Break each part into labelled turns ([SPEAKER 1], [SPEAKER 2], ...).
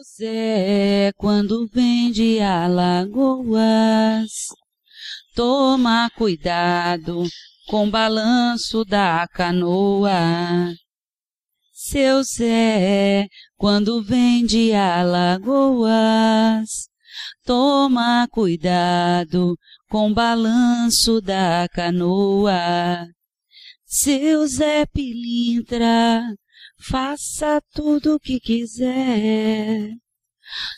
[SPEAKER 1] tudo.
[SPEAKER 2] Deus é quando vem de Alagoas. Toma cuidado com o balanço da canoa. Seu Zé, quando vem de Alagoas, toma cuidado com o balanço da canoa. Seu Zé Pilintra, faça tudo o que quiser.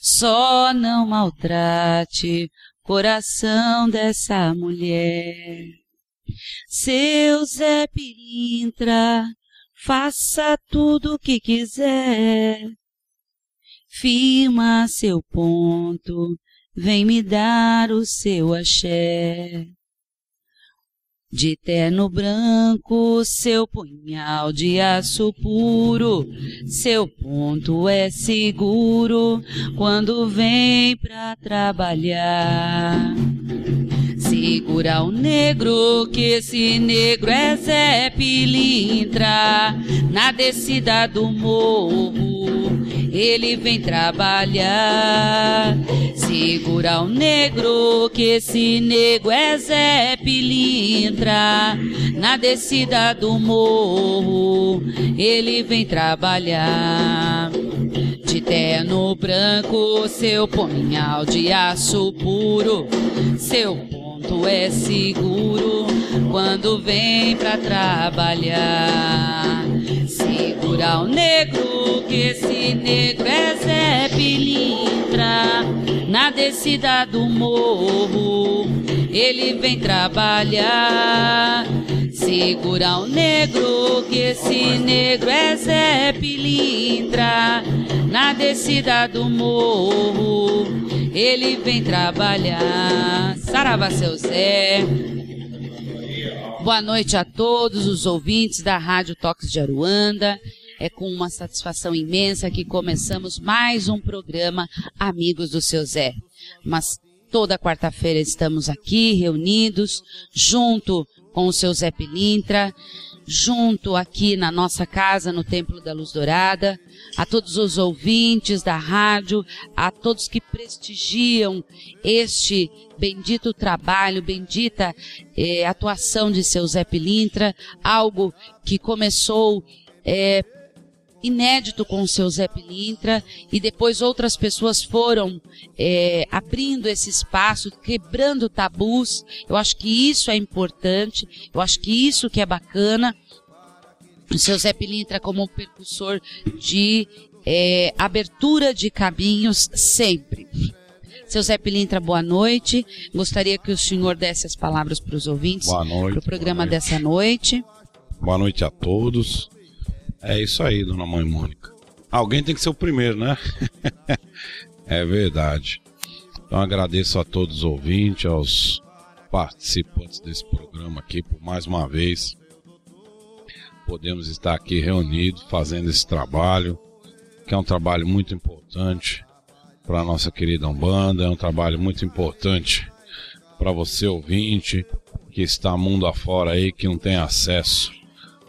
[SPEAKER 2] Só não maltrate coração dessa mulher. Seu Zé Pilintra, faça tudo o que quiser. Firma seu ponto, vem me dar o seu axé. De terno branco, seu punhal de aço puro, seu ponto é seguro quando vem pra trabalhar. Segura o negro, que esse negro é Zé Pilintra, na descida do morro, ele vem trabalhar. Segura o negro, que esse negro é Zé Pilintra, na descida do morro, ele vem trabalhar. De terno branco, seu punhal de aço puro, seu ponto é seguro quando vem pra trabalhar. Segura o negro, que esse negro é Zé Pilintra, na descida do morro, ele vem trabalhar. Segura o negro, que esse negro é Zé Pilintra, na descida do morro, ele vem trabalhar. Saravá, seu Zé. Boa noite a todos os ouvintes da Rádio Toques de Aruanda. É com uma satisfação imensa que começamos mais um programa Amigos do Seu Zé. Mas toda quarta-feira estamos aqui reunidos, junto com o seu Zé Pilintra, junto aqui na nossa casa, no Templo da Luz Dourada, a todos os ouvintes da rádio, a todos que prestigiam este bendito trabalho, bendita eh, atuação de seu Zé Pilintra, algo que começou eh, inédito com o seu Zé Pilintra e depois outras pessoas foram é, abrindo esse espaço, quebrando tabus. Eu acho que isso é importante, eu acho que isso que é bacana. O seu Zé Pilintra como um percussor de é, abertura de caminhos sempre. Seu Zé Pilintra, boa noite. Gostaria que o senhor desse as palavras para os ouvintes
[SPEAKER 3] Boa noite.
[SPEAKER 2] para o programa
[SPEAKER 3] noite.
[SPEAKER 2] dessa noite.
[SPEAKER 3] Boa noite a todos. É isso aí, dona Mãe Mônica. Alguém tem que ser o primeiro, né? é verdade. Então agradeço a todos os ouvintes, aos participantes desse programa aqui por mais uma vez. Podemos estar aqui reunidos fazendo esse trabalho, que é um trabalho muito importante para a nossa querida Umbanda, é um trabalho muito importante para você ouvinte que está mundo afora aí, que não tem acesso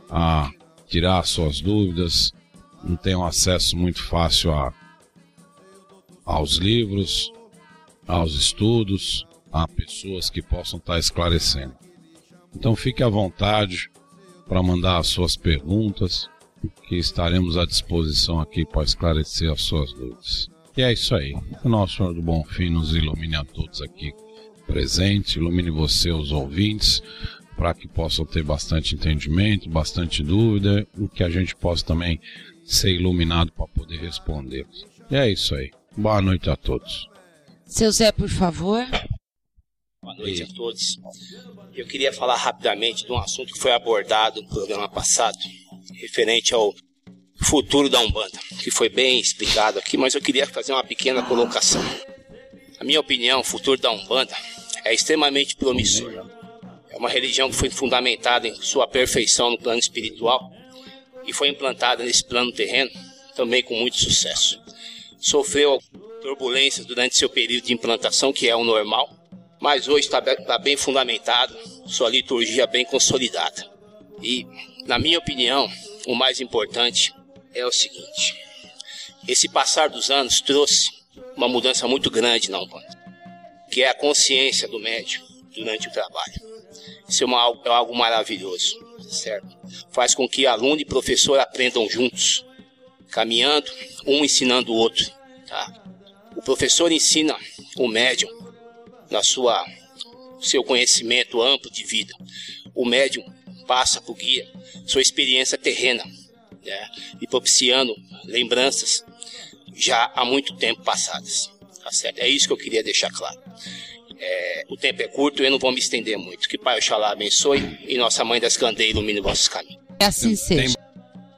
[SPEAKER 3] a tirar suas dúvidas, não tem um acesso muito fácil a, aos livros, aos estudos, a pessoas que possam estar esclarecendo. Então fique à vontade para mandar as suas perguntas, que estaremos à disposição aqui para esclarecer as suas dúvidas. E é isso aí. O nosso Senhor do Bom Fim nos ilumine a todos aqui presentes, ilumine você, os ouvintes, para que possam ter bastante entendimento, bastante dúvida, e que a gente possa também ser iluminado para poder responder. E é isso aí. Boa noite a todos.
[SPEAKER 2] Seu Zé, por favor.
[SPEAKER 4] Boa noite a todos. Eu queria falar rapidamente de um assunto que foi abordado no programa passado, referente ao futuro da Umbanda, que foi bem explicado aqui, mas eu queria fazer uma pequena colocação. Na minha opinião, o futuro da Umbanda é extremamente promissor. Uma religião que foi fundamentada em sua perfeição no plano espiritual e foi implantada nesse plano terreno também com muito sucesso. Sofreu turbulências durante seu período de implantação, que é o normal, mas hoje está tá bem fundamentado, sua liturgia bem consolidada. E, na minha opinião, o mais importante é o seguinte: esse passar dos anos trouxe uma mudança muito grande na Umbanda, que é a consciência do médium durante o trabalho. Isso é, uma, é algo maravilhoso, certo? Faz com que aluno e professor aprendam juntos, caminhando, um ensinando o outro, tá? O professor ensina o médium na sua seu conhecimento amplo de vida. O médium passa para o guia sua experiência terrena, né? e propiciando lembranças já há muito tempo passadas. Tá certo? É isso que eu queria deixar claro. É, o tempo é curto e eu não vou me estender muito. Que Pai Oxalá abençoe e Nossa Mãe das Candeias ilumine vossos caminhos.
[SPEAKER 2] É assim seja.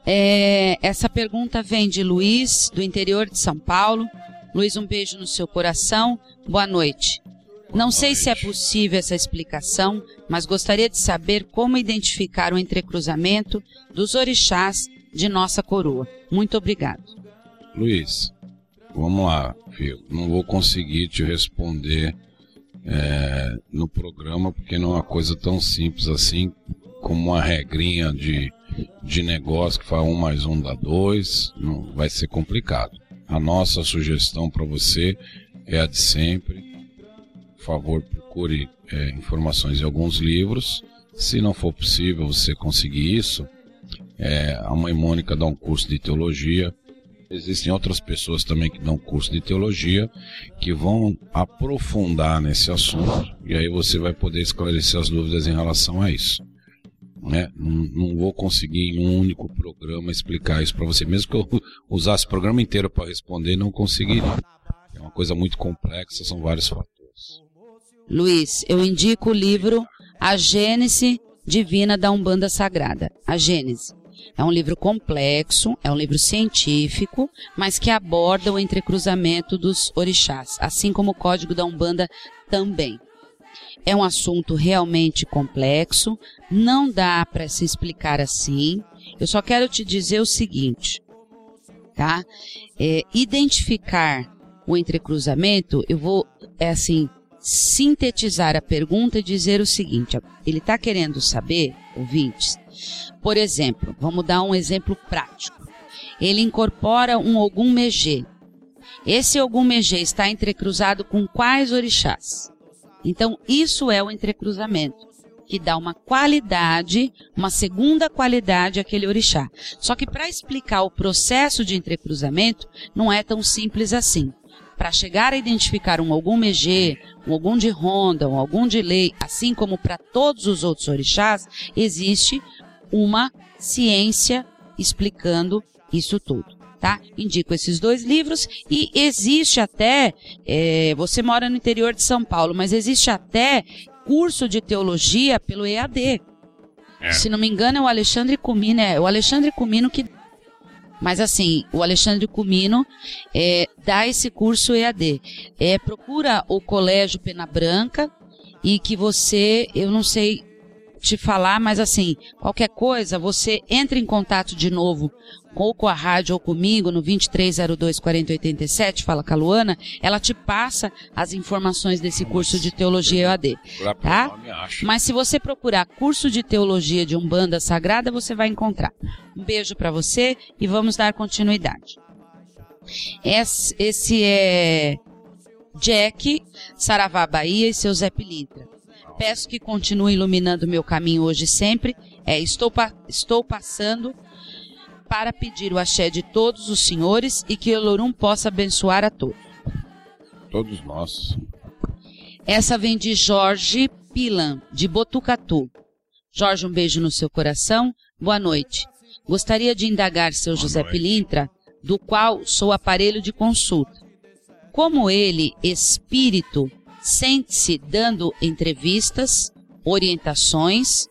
[SPEAKER 2] É, essa pergunta vem de Luiz, do interior de São Paulo. Luiz, um beijo no seu coração. Boa noite. Não sei se é possível essa explicação, mas gostaria de saber como identificar o entrecruzamento dos orixás de nossa coroa. Muito obrigado.
[SPEAKER 3] Luiz, vamos lá, filho. Não vou conseguir te responder é, no programa porque não é uma coisa tão simples assim como uma regrinha de, de negócio que faz um mais um dá dois. Não vai ser complicado. A nossa sugestão para você é a de sempre favor, procure é, informações em alguns livros. Se não for possível você conseguir isso, é, a mãe Mônica dá um curso de teologia. Existem outras pessoas também que dão curso de teologia que vão aprofundar nesse assunto e aí você vai poder esclarecer as dúvidas em relação a isso. Né? Não, não vou conseguir em um único programa explicar isso para você. Mesmo que eu usasse o programa inteiro para responder, não conseguiria. É uma coisa muito complexa, são vários fatores.
[SPEAKER 2] Luiz, eu indico o livro A Gênese Divina da Umbanda Sagrada. A Gênese. É um livro complexo, é um livro científico, mas que aborda o entrecruzamento dos orixás, assim como o Código da Umbanda também. É um assunto realmente complexo, não dá para se explicar assim. Eu só quero te dizer o seguinte, tá? É, identificar o entrecruzamento, eu vou, é assim, sintetizar a pergunta e dizer o seguinte: ele está querendo saber, ouvintes, por exemplo, vamos dar um exemplo prático. Ele incorpora um Ogum Megê. Esse Ogum Megê está entrecruzado com quais orixás? Então, isso é o entrecruzamento, que dá uma qualidade, uma segunda qualidade àquele orixá. Só que para explicar o processo de entrecruzamento, não é tão simples assim para chegar a identificar um algum Megê, um algum de Ronda, um algum de Lei, assim como para todos os outros orixás, existe uma ciência explicando isso tudo. Tá? Indico esses dois livros e existe até, é, você mora no interior de São Paulo, mas existe até curso de teologia pelo EAD. É. Se não me engano, é o Alexandre Cumino, é o Alexandre Cumino que mas assim, o Alexandre Cumino é, dá esse curso EAD. É, procura o Colégio Pena Branca e que você, eu não sei te falar, mas assim, qualquer coisa, você entra em contato de novo ou com a rádio ou comigo no 2302 4087, fala com a Luana, ela te passa as informações desse curso de teologia EAD. Tá? Mas se você procurar curso de teologia de Umbanda Sagrada, você vai encontrar. Um beijo para você e vamos dar continuidade. Esse, esse é Jack, Saravá Bahia e seu Zé Pilintra. Peço que continue iluminando meu caminho hoje e sempre. É, estou, pa estou passando para pedir o axé de todos os senhores e que Olorum possa abençoar a todos.
[SPEAKER 3] Todos nós.
[SPEAKER 2] Essa vem de Jorge Pilan, de Botucatu. Jorge, um beijo no seu coração. Boa noite. Gostaria de indagar seu Boa José noite. Pilintra, do qual sou aparelho de consulta. Como ele, espírito, sente-se dando entrevistas, orientações,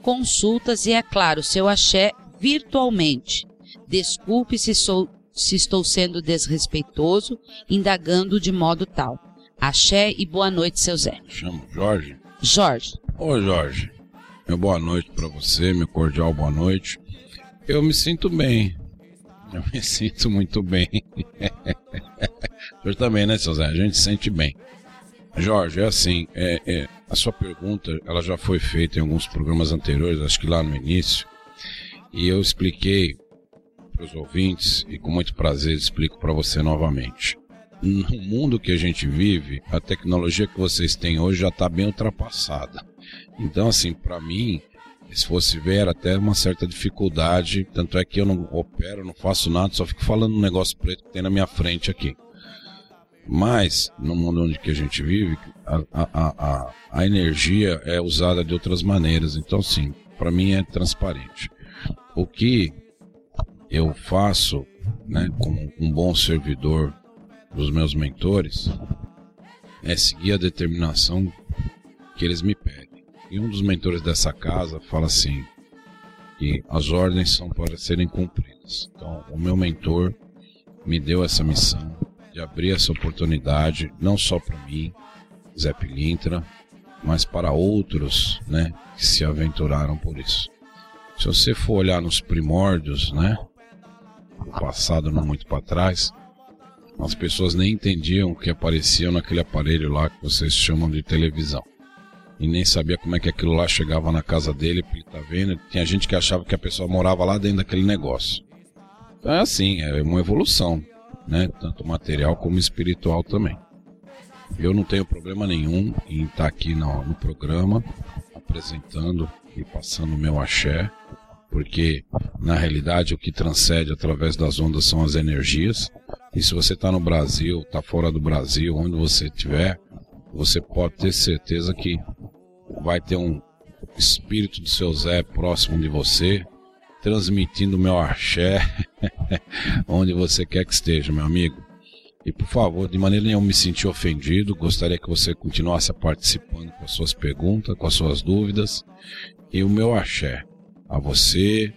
[SPEAKER 2] consultas e, é claro, seu axé virtualmente. Desculpe se, sou, se estou sendo desrespeitoso, indagando de modo tal. Axé e boa noite, seu Zé.
[SPEAKER 3] Chamo Jorge.
[SPEAKER 2] Jorge.
[SPEAKER 3] Ô Jorge, meu boa noite para você, meu cordial boa noite. Eu me sinto bem. Eu me sinto muito bem. Você também, né, seu Zé? A gente se sente bem. Jorge, é assim, é, é, a sua pergunta ela já foi feita em alguns programas anteriores, acho que lá no início, e eu expliquei para os ouvintes e com muito prazer explico para você novamente. No mundo que a gente vive, a tecnologia que vocês têm hoje já está bem ultrapassada. Então, assim, para mim, se fosse ver, até uma certa dificuldade. Tanto é que eu não opero, não faço nada, só fico falando um negócio preto que tem na minha frente aqui. Mas, no mundo onde que a gente vive, a, a, a, a energia é usada de outras maneiras. Então, sim, para mim é transparente. O que eu faço, né, como um bom servidor dos meus mentores, é seguir a determinação que eles me pedem. E um dos mentores dessa casa fala assim, que as ordens são para serem cumpridas. Então, o meu mentor me deu essa missão de abrir essa oportunidade, não só para mim, Zé Pilintra, mas para outros, né, que se aventuraram por isso. Se você for olhar nos primórdios, né? Passado não muito para trás, as pessoas nem entendiam o que aparecia naquele aparelho lá que vocês chamam de televisão. E nem sabia como é que aquilo lá chegava na casa dele, porque tá vendo? Tinha gente que achava que a pessoa morava lá dentro daquele negócio. Então é assim, é uma evolução, né? Tanto material como espiritual também. Eu não tenho problema nenhum em estar tá aqui no, no programa apresentando e passando o meu axé porque na realidade o que transcende através das ondas são as energias. E se você está no Brasil, está fora do Brasil, onde você estiver, você pode ter certeza que vai ter um espírito do seu Zé próximo de você, transmitindo meu axé onde você quer que esteja, meu amigo. E por favor, de maneira nenhuma me sentir ofendido, gostaria que você continuasse participando com as suas perguntas, com as suas dúvidas. E o meu axé a você,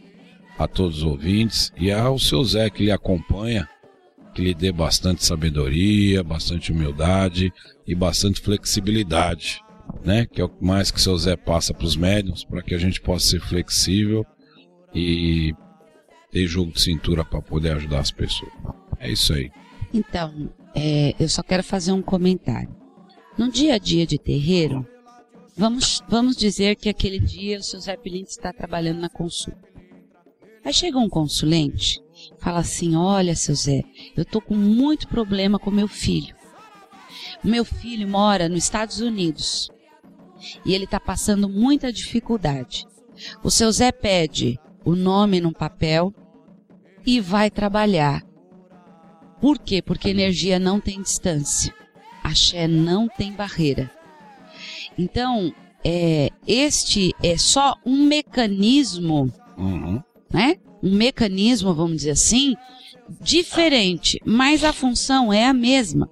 [SPEAKER 3] a todos os ouvintes e ao seu Zé que lhe acompanha, que lhe dê bastante sabedoria, bastante humildade e bastante flexibilidade, né? Que é o mais que seu Zé passa para os médiums, para que a gente possa ser flexível e ter jogo de cintura para poder ajudar as pessoas. É isso aí.
[SPEAKER 2] Então, é, eu só quero fazer um comentário. No dia a dia de terreiro, Vamos, vamos dizer que aquele dia o seu Zé Pilinto está trabalhando na consulta. Aí chega um consulente, fala assim: Olha, seu Zé, eu estou com muito problema com meu filho. O meu filho mora nos Estados Unidos e ele está passando muita dificuldade. O seu Zé pede o nome num papel e vai trabalhar. Por quê? Porque energia não tem distância. Axé não tem barreira. Então, é, este é só um mecanismo, uhum. né? Um mecanismo, vamos dizer assim, diferente, mas a função é a mesma.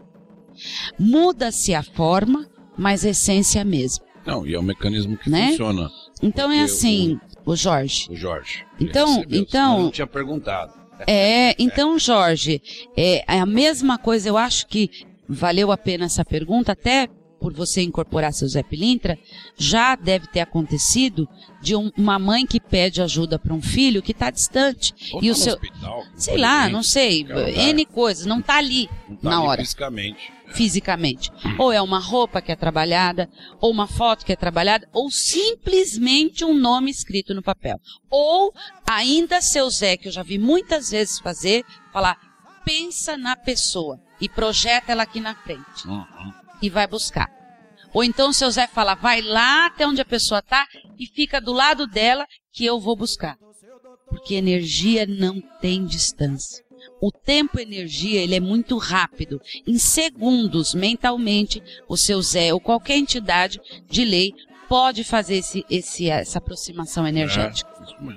[SPEAKER 2] Muda-se a forma, mas a essência é a mesma.
[SPEAKER 3] Não, e é um mecanismo que né? funciona.
[SPEAKER 2] Então é assim, o, Jorge.
[SPEAKER 3] O Jorge.
[SPEAKER 2] Então, então. Eu
[SPEAKER 3] não tinha perguntado.
[SPEAKER 2] É, então, Jorge, é, é a mesma coisa. Eu acho que valeu a pena essa pergunta, até por você incorporar seu Zé Pilintra, já deve ter acontecido de um, uma mãe que pede ajuda para um filho que está distante.
[SPEAKER 3] Ou
[SPEAKER 2] e
[SPEAKER 3] tá
[SPEAKER 2] o
[SPEAKER 3] no
[SPEAKER 2] seu.
[SPEAKER 3] hospital,
[SPEAKER 2] Sei lá, não sei. N coisas, não tá ali
[SPEAKER 3] Não tá
[SPEAKER 2] na
[SPEAKER 3] ali
[SPEAKER 2] hora
[SPEAKER 3] Fisicamente.
[SPEAKER 2] Fisicamente. Ou é uma roupa que é trabalhada, ou uma foto que é trabalhada, ou simplesmente um nome escrito no papel. Ou ainda seu Zé, que eu já vi muitas vezes fazer, falar, pensa na pessoa e projeta ela aqui na frente
[SPEAKER 3] Uhum.
[SPEAKER 2] e vai buscar. Ou então seu Zé fala, vai lá até onde a pessoa tá e fica do lado dela que eu vou buscar. Porque energia não tem distância. O tempo energia, ele é muito rápido. Em segundos, mentalmente, o seu Zé ou qualquer entidade de lei pode fazer esse, esse, essa aproximação energética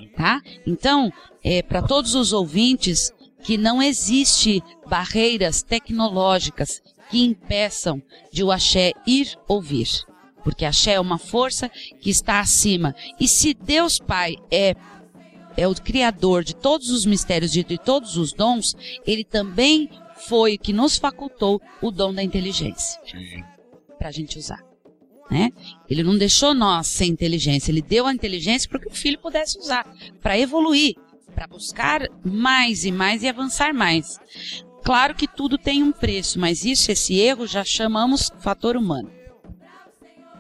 [SPEAKER 3] É,
[SPEAKER 2] tá? Então, é, para todos os ouvintes, que não existe barreiras tecnológicas que impeçam de o axé ir ou vir. Porque axé é uma força que está acima. E se Deus Pai é é o criador de todos os mistérios e de todos os dons, ele também foi o que nos facultou o dom da inteligência para a gente usar. Né? Ele não deixou nós sem inteligência, ele deu a inteligência para que o filho pudesse usar, para evoluir, para buscar mais e mais e avançar mais. Claro que tudo tem um preço, mas isso, esse erro, já chamamos fator humano.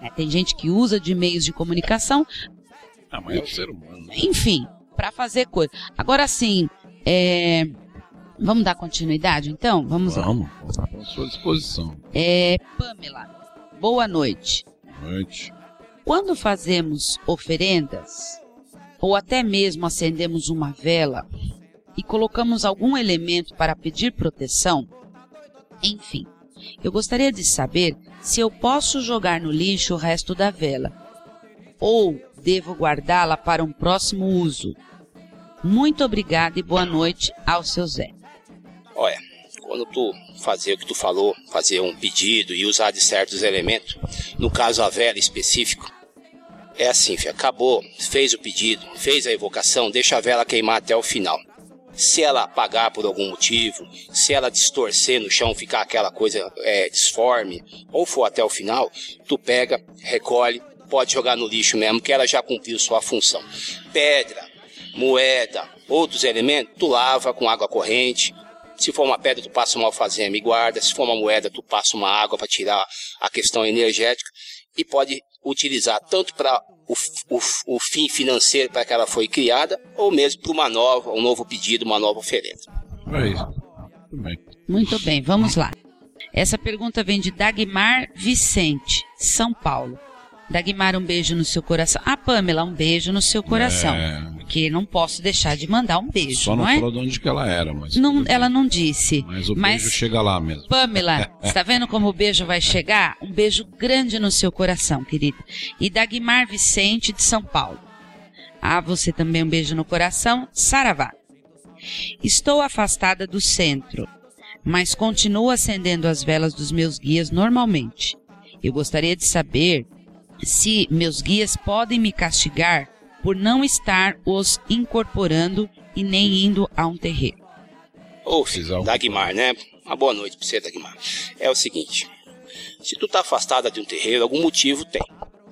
[SPEAKER 2] É, tem gente que usa de meios de comunicação,
[SPEAKER 3] Ah, mas é o ser humano.
[SPEAKER 2] enfim, para fazer coisa. Agora sim, é, vamos dar continuidade então? Vamos lá.
[SPEAKER 3] Vamos. À sua disposição.
[SPEAKER 2] É, Pamela, boa noite.
[SPEAKER 3] Boa noite.
[SPEAKER 2] Quando fazemos oferendas, ou até mesmo acendemos uma vela e colocamos algum elemento para pedir proteção, enfim, eu gostaria de saber se eu posso jogar no lixo o resto da vela ou devo guardá-la para um próximo uso. Muito obrigada e boa noite ao seu Zé.
[SPEAKER 4] Olha, quando tu fazer o que tu falou, fazer um pedido e usar de certos elementos, no caso a vela específico, é assim, filho, acabou, fez o pedido, fez a evocação, deixa a vela queimar até o final. Se ela apagar por algum motivo, se ela distorcer no chão, ficar aquela coisa é, disforme, ou for até o final, tu pega, recolhe, pode jogar no lixo mesmo, que ela já cumpriu sua função. Pedra, moeda, outros elementos, tu lava com água corrente. Se for uma pedra, tu passa uma alfazema e guarda. Se for uma moeda, tu passa uma água para tirar a questão energética e pode utilizar tanto para o, o, o fim financeiro para que ela foi criada, ou mesmo para uma nova, um novo pedido, uma nova oferenda.
[SPEAKER 3] É isso. Bem.
[SPEAKER 2] Muito bem, vamos lá. Essa pergunta vem de Dagmar Vicente, São Paulo. Dagmar, um beijo no seu coração. Ah, Pamela, um beijo no seu coração.
[SPEAKER 3] É.
[SPEAKER 2] Porque não posso deixar de mandar um beijo,
[SPEAKER 3] Só não,
[SPEAKER 2] não é?
[SPEAKER 3] falou de onde que ela era, mas.
[SPEAKER 2] Não, ela não disse.
[SPEAKER 3] Mas o
[SPEAKER 2] Mas-
[SPEAKER 3] beijo chega lá mesmo.
[SPEAKER 2] Pamela, está vendo como o beijo vai chegar? Um beijo grande no seu coração, querida. E Dagmar Vicente, de São Paulo. Ah, você também um beijo no coração. Saravá. Estou afastada do centro, mas continuo acendendo as velas dos meus guias normalmente. Eu gostaria de saber se meus guias podem me castigar por não estar os incorporando e nem indo a um terreiro.
[SPEAKER 4] Ô,
[SPEAKER 3] um-
[SPEAKER 4] Dagmar, né? Uma boa noite pra você, Dagmar. É o seguinte, se tu tá afastada de um terreiro, algum motivo tem,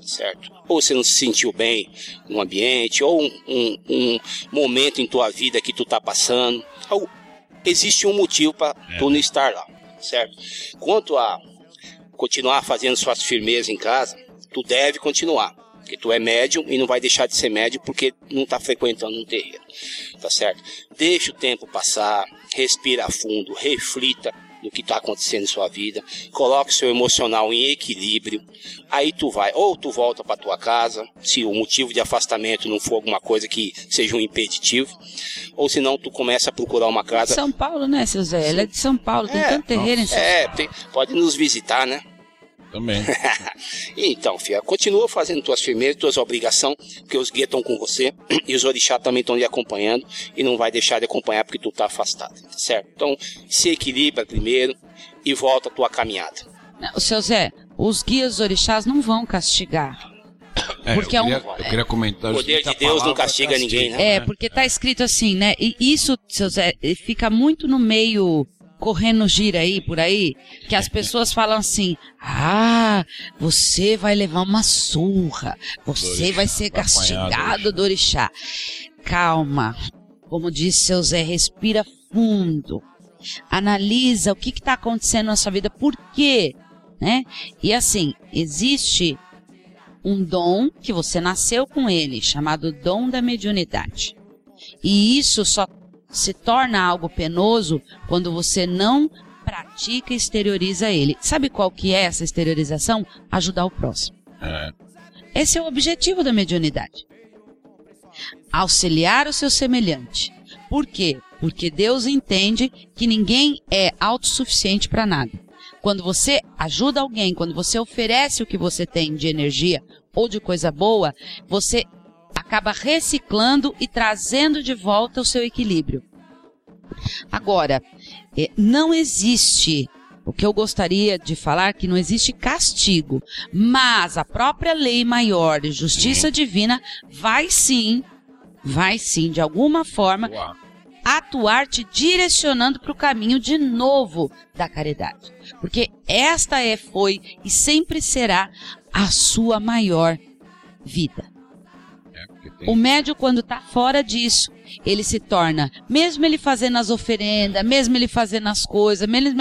[SPEAKER 4] certo? Ou você não se sentiu bem no ambiente, ou um, um- um momento em tua vida que tu tá passando. Algo- existe um motivo para tu não estar lá, certo? Quanto a continuar fazendo suas firmezas em casa, tu deve continuar. Porque tu é médium e não vai deixar de ser médium porque não está frequentando um terreiro. Tá certo? Deixa o tempo passar, respira fundo, reflita no que está acontecendo em sua vida, coloque seu emocional em equilíbrio. Aí tu vai, ou tu volta para tua casa, se o motivo de afastamento não for alguma coisa que seja um impeditivo, ou se não tu começa a procurar uma casa.
[SPEAKER 2] São Paulo, né, seu Zé? Ele é de São Paulo, tem
[SPEAKER 4] É,
[SPEAKER 2] tanto terreiro em São
[SPEAKER 4] É, tem- pode nos visitar, né?
[SPEAKER 3] Também.
[SPEAKER 4] Então, filha, continua fazendo tuas firmezas, tuas obrigações, porque os guias estão com você e os orixás também estão lhe acompanhando e não vai deixar de acompanhar porque tu tá afastado, tá certo? Então, se equilibra primeiro e volta a tua caminhada.
[SPEAKER 2] Não, seu Zé, os guias orixás não vão castigar.
[SPEAKER 3] É,
[SPEAKER 2] Porque é
[SPEAKER 3] eu,
[SPEAKER 2] um-
[SPEAKER 3] queria, eu queria comentar
[SPEAKER 4] O poder de Deus não
[SPEAKER 3] palavra
[SPEAKER 4] castiga ninguém, né?
[SPEAKER 2] É, porque tá escrito assim, né? E isso, seu Zé, fica muito no meio correndo gira aí por aí, que as pessoas falam assim: "Ah, você vai levar uma surra, você
[SPEAKER 3] Dorixá,
[SPEAKER 2] vai ser
[SPEAKER 3] vai apanhar
[SPEAKER 2] castigado do orixá". Calma. Como disse seu Zé, respira fundo. Analisa o que está acontecendo na sua vida, por quê, né? E assim, existe um dom que você nasceu com ele, chamado dom da mediunidade. E isso só se torna algo penoso quando você não pratica e exterioriza ele. Sabe qual que é essa exteriorização? Ajudar o próximo.
[SPEAKER 3] É,
[SPEAKER 2] Esse é o objetivo da mediunidade. Auxiliar o seu semelhante. Por quê? Porque Deus entende que ninguém é autossuficiente para nada. Quando você ajuda alguém, quando você oferece o que você tem de energia ou de coisa boa, você acaba reciclando e trazendo de volta o seu equilíbrio. Agora, eh, não existe o que eu gostaria de falar é que não existe castigo, mas a própria lei maior de justiça divina vai sim, vai sim, de alguma forma,
[SPEAKER 3] boa.
[SPEAKER 2] atuar te direcionando para o caminho de novo da caridade. Porque esta é, foi e sempre será a sua maior vida. O médio, quando está fora disso, ele se torna, mesmo ele fazendo as oferendas, mesmo ele fazendo as coisas, mesmo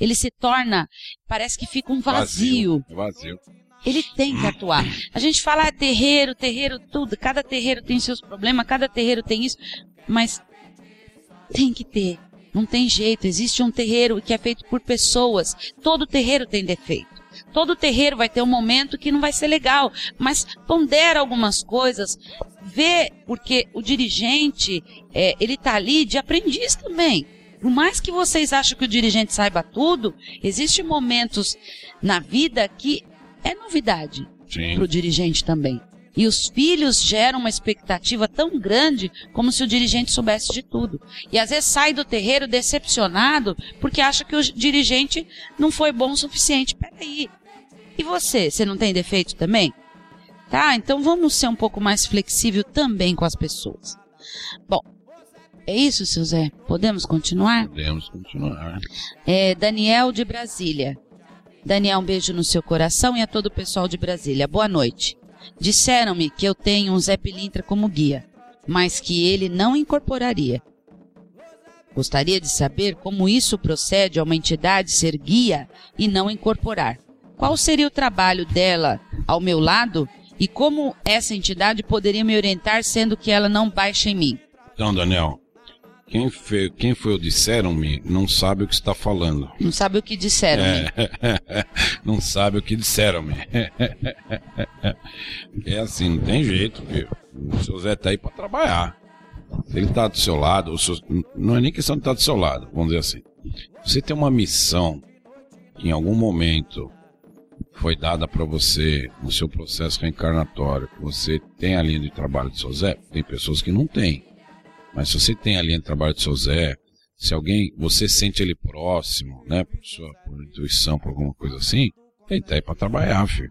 [SPEAKER 2] ele se torna, parece que fica um vazio.
[SPEAKER 3] Vazio.
[SPEAKER 2] Ele tem que atuar. A gente fala ah, terreiro, terreiro, tudo. Cada terreiro tem seus problemas, cada terreiro tem isso. Mas tem que ter. Não tem jeito. Existe um terreiro que é feito por pessoas. Todo terreiro tem defeito. Todo terreiro vai ter um momento que não vai ser legal. Mas pondera algumas coisas. Vê, porque o dirigente, é, ele tá ali de aprendiz também. Por mais que vocês achem que o dirigente saiba tudo, existem momentos na vida que é novidade para o dirigente também. E os filhos geram uma expectativa tão grande como se o dirigente soubesse de tudo. E às vezes sai do terreiro decepcionado porque acha que o dirigente não foi bom o suficiente. Peraí. E você? Você não tem defeito também? Tá? Então vamos ser um pouco mais flexível também com as pessoas. Bom, é isso, seu Zé? Podemos continuar?
[SPEAKER 3] Podemos continuar.
[SPEAKER 2] É Daniel de Brasília. Daniel, um beijo no seu coração e a todo o pessoal de Brasília. Boa noite. Disseram-me que eu tenho um Zé Pilintra como guia, mas que ele não incorporaria. Gostaria de saber como isso procede a uma entidade ser guia e não incorporar. Qual seria o trabalho dela ao meu lado e como essa entidade poderia me orientar sendo que ela não baixa em mim?
[SPEAKER 3] Então, Daniel, quem, fe... quem foi o disseram-me não sabe o que está falando.
[SPEAKER 2] Não sabe o que disseram. né?
[SPEAKER 3] não sabe o que disseram-me. é assim, não tem jeito, filho. O seu Zé tá aí para trabalhar. Se ele tá do seu lado, seu- não é nem questão de estar do seu lado, vamos dizer assim. Você tem uma missão que em algum momento foi dada para você no seu processo reencarnatório, que você tem a linha de trabalho do seu Zé, tem pessoas que não têm. Mas se você tem a linha de trabalho do seu Zé, se alguém, você sente ele próximo, né, por sua por intuição, por alguma coisa assim, ele tá aí para trabalhar, filho.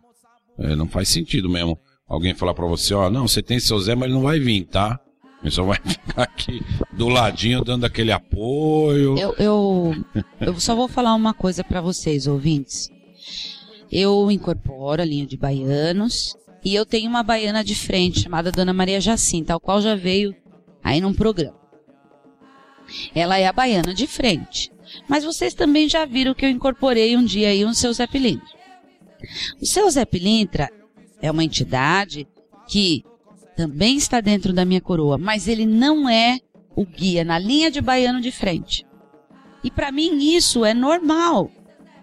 [SPEAKER 3] É, não faz sentido mesmo alguém falar para você, ó, não, você tem seu Zé, mas ele não vai vir, tá? Ele só vai ficar aqui do ladinho dando aquele apoio.
[SPEAKER 2] Eu, eu, eu só vou falar uma coisa para vocês, ouvintes. Eu incorporo a linha de baianos e eu tenho uma baiana de frente chamada Dona Maria Jacinta, ao qual já veio aí num programa. Ela é a baiana de frente. Mas vocês também já viram que eu incorporei um dia aí um seu Zé Pilintra. O seu Zé Pilintra é uma entidade que também está dentro da minha coroa, mas ele não é o guia na linha de baiano de frente. E para mim isso é normal.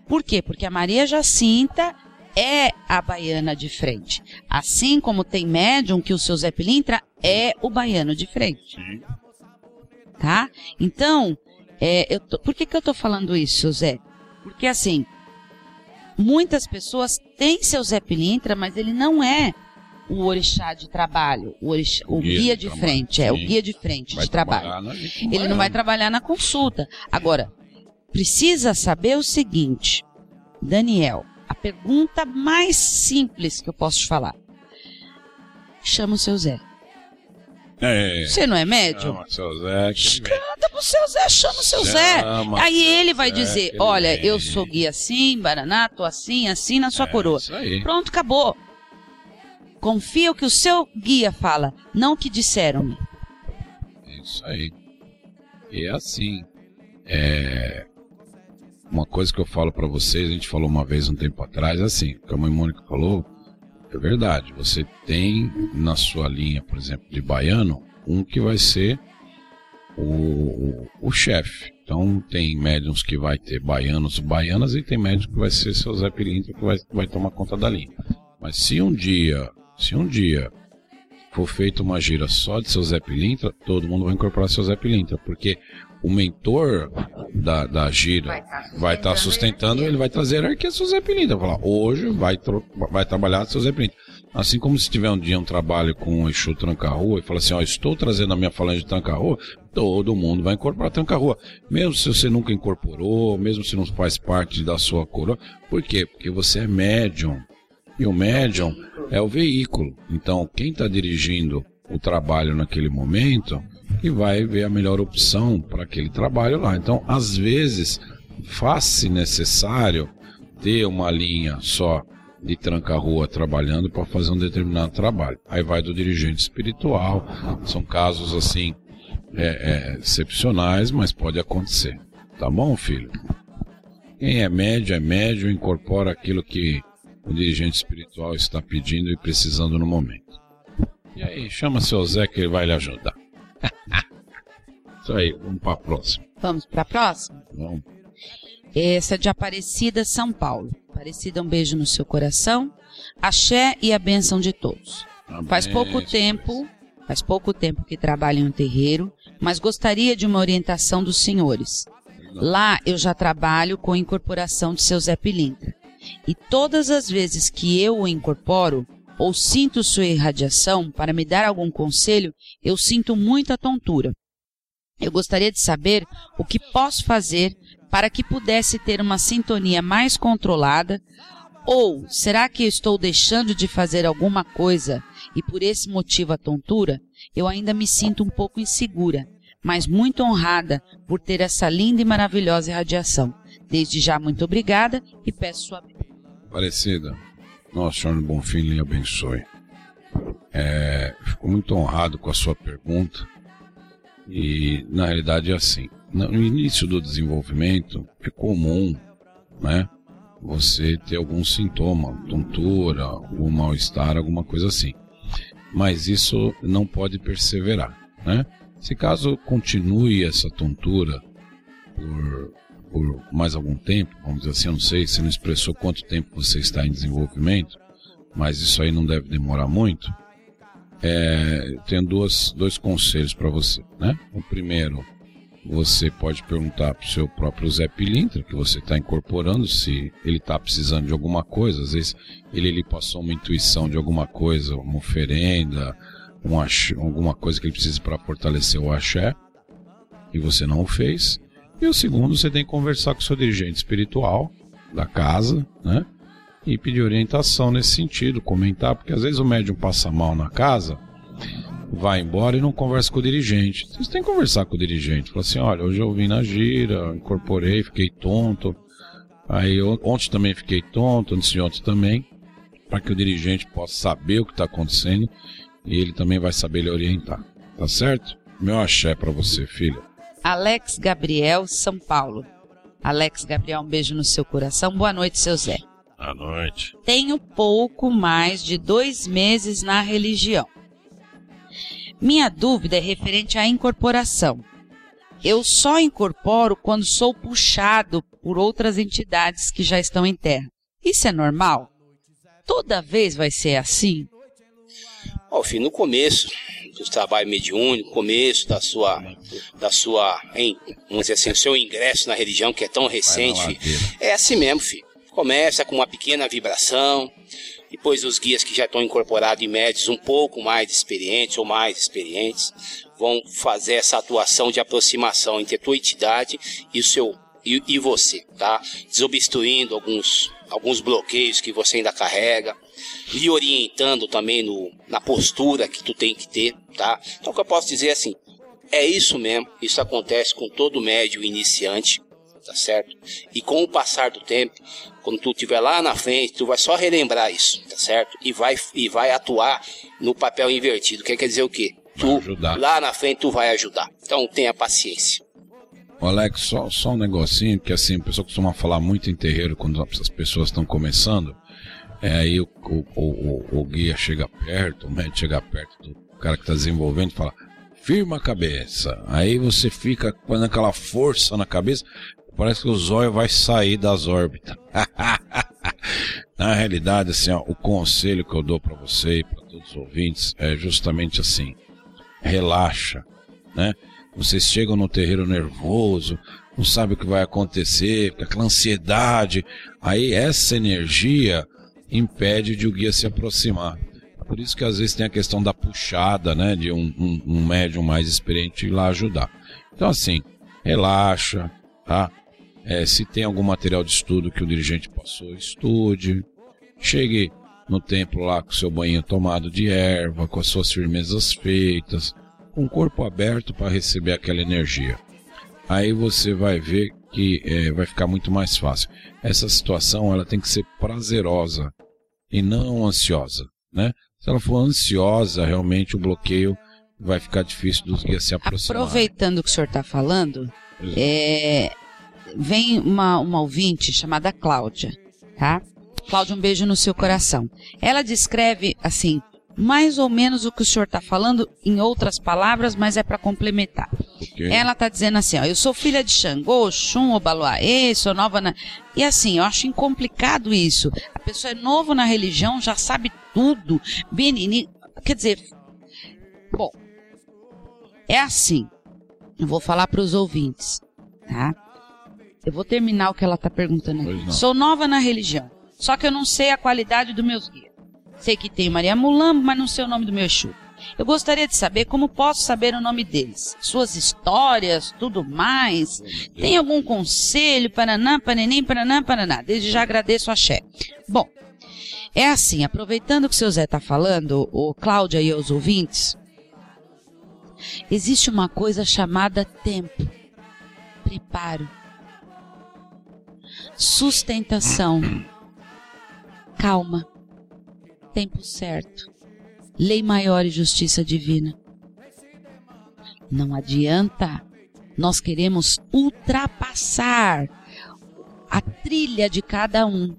[SPEAKER 2] Por quê? Porque a Maria Jacinta é a baiana de frente. Assim como tem médium que o seu Zé Pilintra é o baiano de frente. Tá? Então, é, eu tô- por que, que eu tô falando isso, seu Zé? Porque assim, muitas pessoas têm seu Zé Pilintra, mas ele não é o orixá de trabalho, o, orixá- o
[SPEAKER 3] Guia
[SPEAKER 2] guia,
[SPEAKER 3] de trabalho,
[SPEAKER 2] frente, é o
[SPEAKER 3] sim.
[SPEAKER 2] guia de frente
[SPEAKER 3] Vai
[SPEAKER 2] de trabalho.
[SPEAKER 3] na
[SPEAKER 2] Ele não vai trabalhar na consulta. Agora, precisa saber o seguinte, Daniel, a pergunta mais simples que eu posso te falar. Chama o seu Zé.
[SPEAKER 3] É.
[SPEAKER 2] Você não é médium?
[SPEAKER 3] Chama seu Zé. que vem.
[SPEAKER 2] Canta o seu Zé, chama o seu Zé. Aí ele vai dizer: Olha, eu sou guia assim, Baraná, tô assim, assim na sua é, coroa. Pronto, acabou. Confia o que o seu guia fala, não o que disseram-me.
[SPEAKER 3] Isso aí. E é assim. É... Uma coisa que eu falo para vocês, a gente falou uma vez um tempo atrás, é assim, o que a mãe Mônica falou, é verdade. Você tem na sua linha, por exemplo, de baiano, um que vai ser o, o, o chefe. Então tem médiums que vai ter baianos baianas e tem médiums que vai ser seu Zé Pilintra que vai, vai tomar conta da linha. Mas se um dia, se um dia for feita uma gira só de seu Zé Pilintra, todo mundo vai incorporar seu Zé Pilintra, porque o mentor da, da gira vai estar tá sustentando, ele vai trazer a hierarquia seu Zé Pilintra. Vai falar, hoje vai, vai trabalhar seu Zé Pilintra. Assim como se tiver um dia um trabalho com o Exu Tranca-Rua e falar assim, ó, estou trazendo a minha falange de Tranca-Rua, todo mundo vai incorporar Tranca-Rua. Mesmo se você nunca incorporou, mesmo se não faz parte da sua coroa. Por quê? Porque você é médium. E o médium é o veículo. Então, quem está dirigindo o trabalho naquele momento e vai ver a melhor opção para aquele trabalho lá. Então, às vezes, faz-se necessário ter uma linha só de tranca-rua trabalhando para fazer um determinado trabalho. Aí vai do dirigente espiritual, são casos assim é, é, excepcionais, mas pode acontecer. Tá bom, filho? Quem é médio é médio, incorpora aquilo que o dirigente espiritual está pedindo e precisando no momento. E aí, chama seu Zé que ele vai lhe ajudar. Isso aí, vamos para a próxima.
[SPEAKER 2] Vamos para a próxima?
[SPEAKER 3] Vamos.
[SPEAKER 2] Essa é de Aparecida, São Paulo. Aparecida, um beijo no seu coração. Axé e a bênção de todos. Amém. Faz pouco tempo, faz pouco tempo que trabalho em um terreiro, mas gostaria de uma orientação dos senhores. Lá eu já trabalho com a incorporação de seu Zé Pilintra. E todas as vezes que eu o incorporo, ou sinto sua irradiação para me dar algum conselho, eu sinto muita tontura. Eu gostaria de saber o que posso fazer para que pudesse ter uma sintonia mais controlada, ou será que estou deixando de fazer alguma coisa e por esse motivo a tontura? Eu ainda me sinto um pouco insegura, mas muito honrada por ter essa linda e maravilhosa irradiação. Desde já, muito obrigada e peço sua.
[SPEAKER 3] Parecida, nosso Senhor Bonfim lhe abençoe. É, fico muito honrado com a sua pergunta. E na realidade é assim. No início do desenvolvimento é comum, né? Você ter algum sintoma, tontura, algum mal-estar, alguma coisa assim. Mas isso não pode perseverar, né? Se caso continue essa tontura por por mais algum tempo, vamos dizer assim, eu não sei, se não expressou quanto tempo você está em desenvolvimento, mas isso aí não deve demorar muito. É, tenho duas, dois conselhos para você, né? O primeiro, você pode perguntar para o seu próprio Zé Pilintra, que você está incorporando, se ele está precisando de alguma coisa. Às vezes ele lhe passou uma intuição de alguma coisa, uma oferenda, um axé, alguma coisa que ele precise para fortalecer o axé, e você não o fez. E o segundo, você tem que conversar com o seu dirigente espiritual da casa, né? E pedir orientação nesse sentido, comentar, porque às vezes o médium passa mal na casa, vai embora e não conversa com o dirigente. Vocês têm que conversar com o dirigente. Falar assim, olha, hoje eu vim na gira, incorporei, fiquei tonto. Aí ontem também fiquei tonto, antes de ontem também, para que o dirigente possa saber o que está acontecendo e ele também vai saber lhe orientar. Tá certo? Meu axé para você, filha.
[SPEAKER 2] Alex Gabriel, São Paulo. Alex Gabriel, um beijo no seu coração. Boa noite, seu Zé.
[SPEAKER 3] Boa noite.
[SPEAKER 2] Tenho pouco mais de dois meses na religião. Minha dúvida é referente à incorporação. Eu só incorporo quando sou puxado por outras entidades que já estão em terra. Isso é normal? Toda vez vai ser assim?
[SPEAKER 4] Ó, filho, no começo do trabalho mediúnico, começo da sua, da sua, hein, vamos dizer assim, o seu ingresso na religião, que é tão recente, é assim mesmo, filho. Começa com uma pequena vibração, depois os guias que já estão incorporados em médios um pouco mais experientes ou mais experientes vão fazer essa atuação de aproximação entre a tua entidade e o seu e, e você, tá? Desobstruindo alguns alguns bloqueios que você ainda carrega, lhe orientando também no, na postura que tu tem que ter, tá? Então o que eu posso dizer é assim, É isso mesmo, isso acontece com todo médio iniciante, tá certo? E com o passar do tempo, quando tu estiver lá na frente, tu vai só relembrar isso, tá certo? E vai, e vai atuar no papel invertido. Quer, quer dizer o quê? Tu, lá na frente, tu vai ajudar. Então tenha paciência.
[SPEAKER 3] Alex, só, só um negocinho, que assim, a pessoa costuma falar muito em terreiro quando as pessoas estão começando. É, aí o, o, o, o, guia chega perto, o médico chega perto do cara que está desenvolvendo e fala: firma a cabeça. Aí você fica com aquela força na cabeça, parece que o zóio vai sair das órbitas. na realidade, assim, ó, o conselho que eu dou para você e para todos os ouvintes é justamente assim: relaxa, né? Vocês chegam no terreiro nervoso, não sabe o que vai acontecer, aquela ansiedade. Aí essa energia impede de o guia se aproximar. Por isso que às vezes tem a questão da puxada, né? De um, um, um médium mais experiente ir lá ajudar. Então assim, relaxa, tá? É, se tem algum material de estudo que o dirigente passou, estude. Chegue no templo lá com seu banho tomado de erva, com as suas firmezas feitas, com o corpo aberto para receber aquela energia. Aí você vai ver que é, vai ficar muito mais fácil. Essa situação ela tem que ser prazerosa e não ansiosa, né? Se ela for ansiosa, realmente o bloqueio vai ficar difícil dos guias se aproximar.
[SPEAKER 2] Aproveitando que o senhor está falando, é, vem uma, uma ouvinte chamada Cláudia, tá? Cláudia, um beijo no seu coração. Ela descreve assim, mais ou menos o que o senhor está falando em outras palavras, mas é para complementar. Okay. Ela está dizendo assim, ó, eu sou filha de Xangô, Xum, Obaluaê, sou nova na... E assim, eu acho incomplicado isso. A pessoa é novo na religião, já sabe tudo. Benini... Quer dizer, bom, é assim. Eu vou falar para os ouvintes, tá? Eu vou terminar o que ela está perguntando aqui. Sou nova na religião, só que eu não sei a qualidade dos meus guias. Sei que tem Maria Mulambo, mas não sei o nome do meu Exu. Eu gostaria de saber como posso saber o nome deles, suas histórias, tudo mais. Tem algum conselho? Paraná, Panenim, Paraná, Paraná. Desde já agradeço a Xé. Bom, é assim, aproveitando que o seu Zé está falando, o Cláudia e os ouvintes, existe uma coisa chamada tempo, preparo, sustentação, calma tempo certo. Lei maior e justiça divina. Não adianta. Nós queremos ultrapassar a trilha de cada um.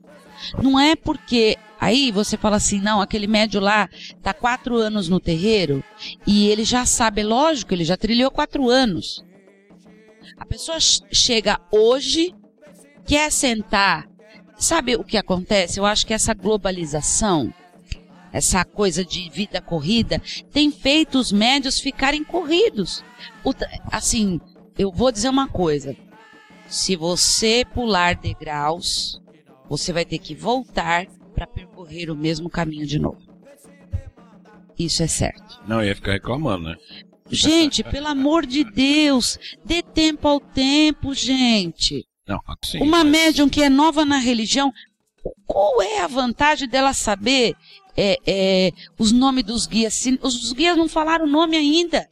[SPEAKER 2] Não é porque aí você fala assim, não, aquele médio lá tá quatro anos no terreiro e ele já sabe, lógico, ele já trilhou quatro anos. A pessoa chega hoje, quer sentar. Sabe o que acontece? Eu acho que essa globalização essa coisa de vida corrida, tem feito os médios ficarem corridos. Assim, eu vou dizer uma coisa. Se você pular degraus, você vai ter que voltar para percorrer o mesmo caminho de novo. Isso é certo.
[SPEAKER 3] Não, ia ficar reclamando, né?
[SPEAKER 2] Gente, pelo amor de Deus, dê tempo ao tempo, gente.
[SPEAKER 3] Não, sim,
[SPEAKER 2] Uma mas... médium que é nova na religião, qual é a vantagem dela saber é, é, os nomes dos guias. Os guias não falaram o nome ainda.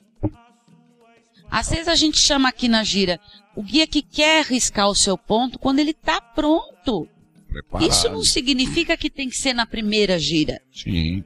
[SPEAKER 2] Às vezes a gente chama aqui na gira o guia que quer riscar o seu ponto quando ele está pronto. Preparado. Isso não significa que tem que ser na primeira gira.
[SPEAKER 3] Sim.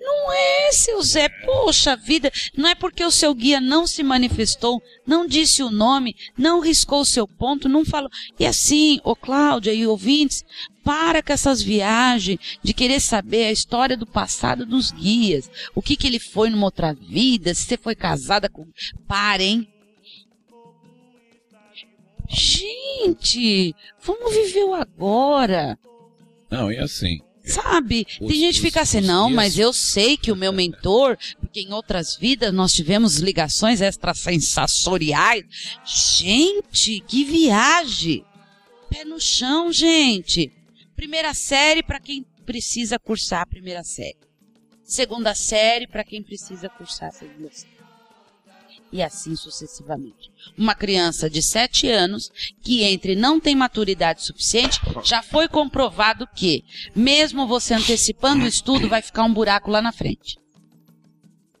[SPEAKER 2] Não é, seu Zé, poxa vida, não é porque o seu guia não se manifestou, não disse o nome, não riscou o seu ponto, não falou. E assim, ô Cláudia e ouvintes, para com essas viagens de querer saber a história do passado dos guias, o que que ele foi numa outra vida, se você foi casada com... Parem. Gente, vamos viver o agora.
[SPEAKER 3] Não, e assim,
[SPEAKER 2] Sabe? Os, Tem gente que fica assim, não, mas eu sei que o meu mentor, porque em outras vidas nós tivemos ligações extrasensoriais. Gente, que viagem! Pé no chão, gente. Primeira série para quem precisa cursar a primeira série. Segunda série para quem precisa cursar a segunda série e assim sucessivamente. Uma criança de 7 anos que entre não tem maturidade suficiente, já foi comprovado que, mesmo você antecipando o estudo, vai ficar um buraco lá na frente.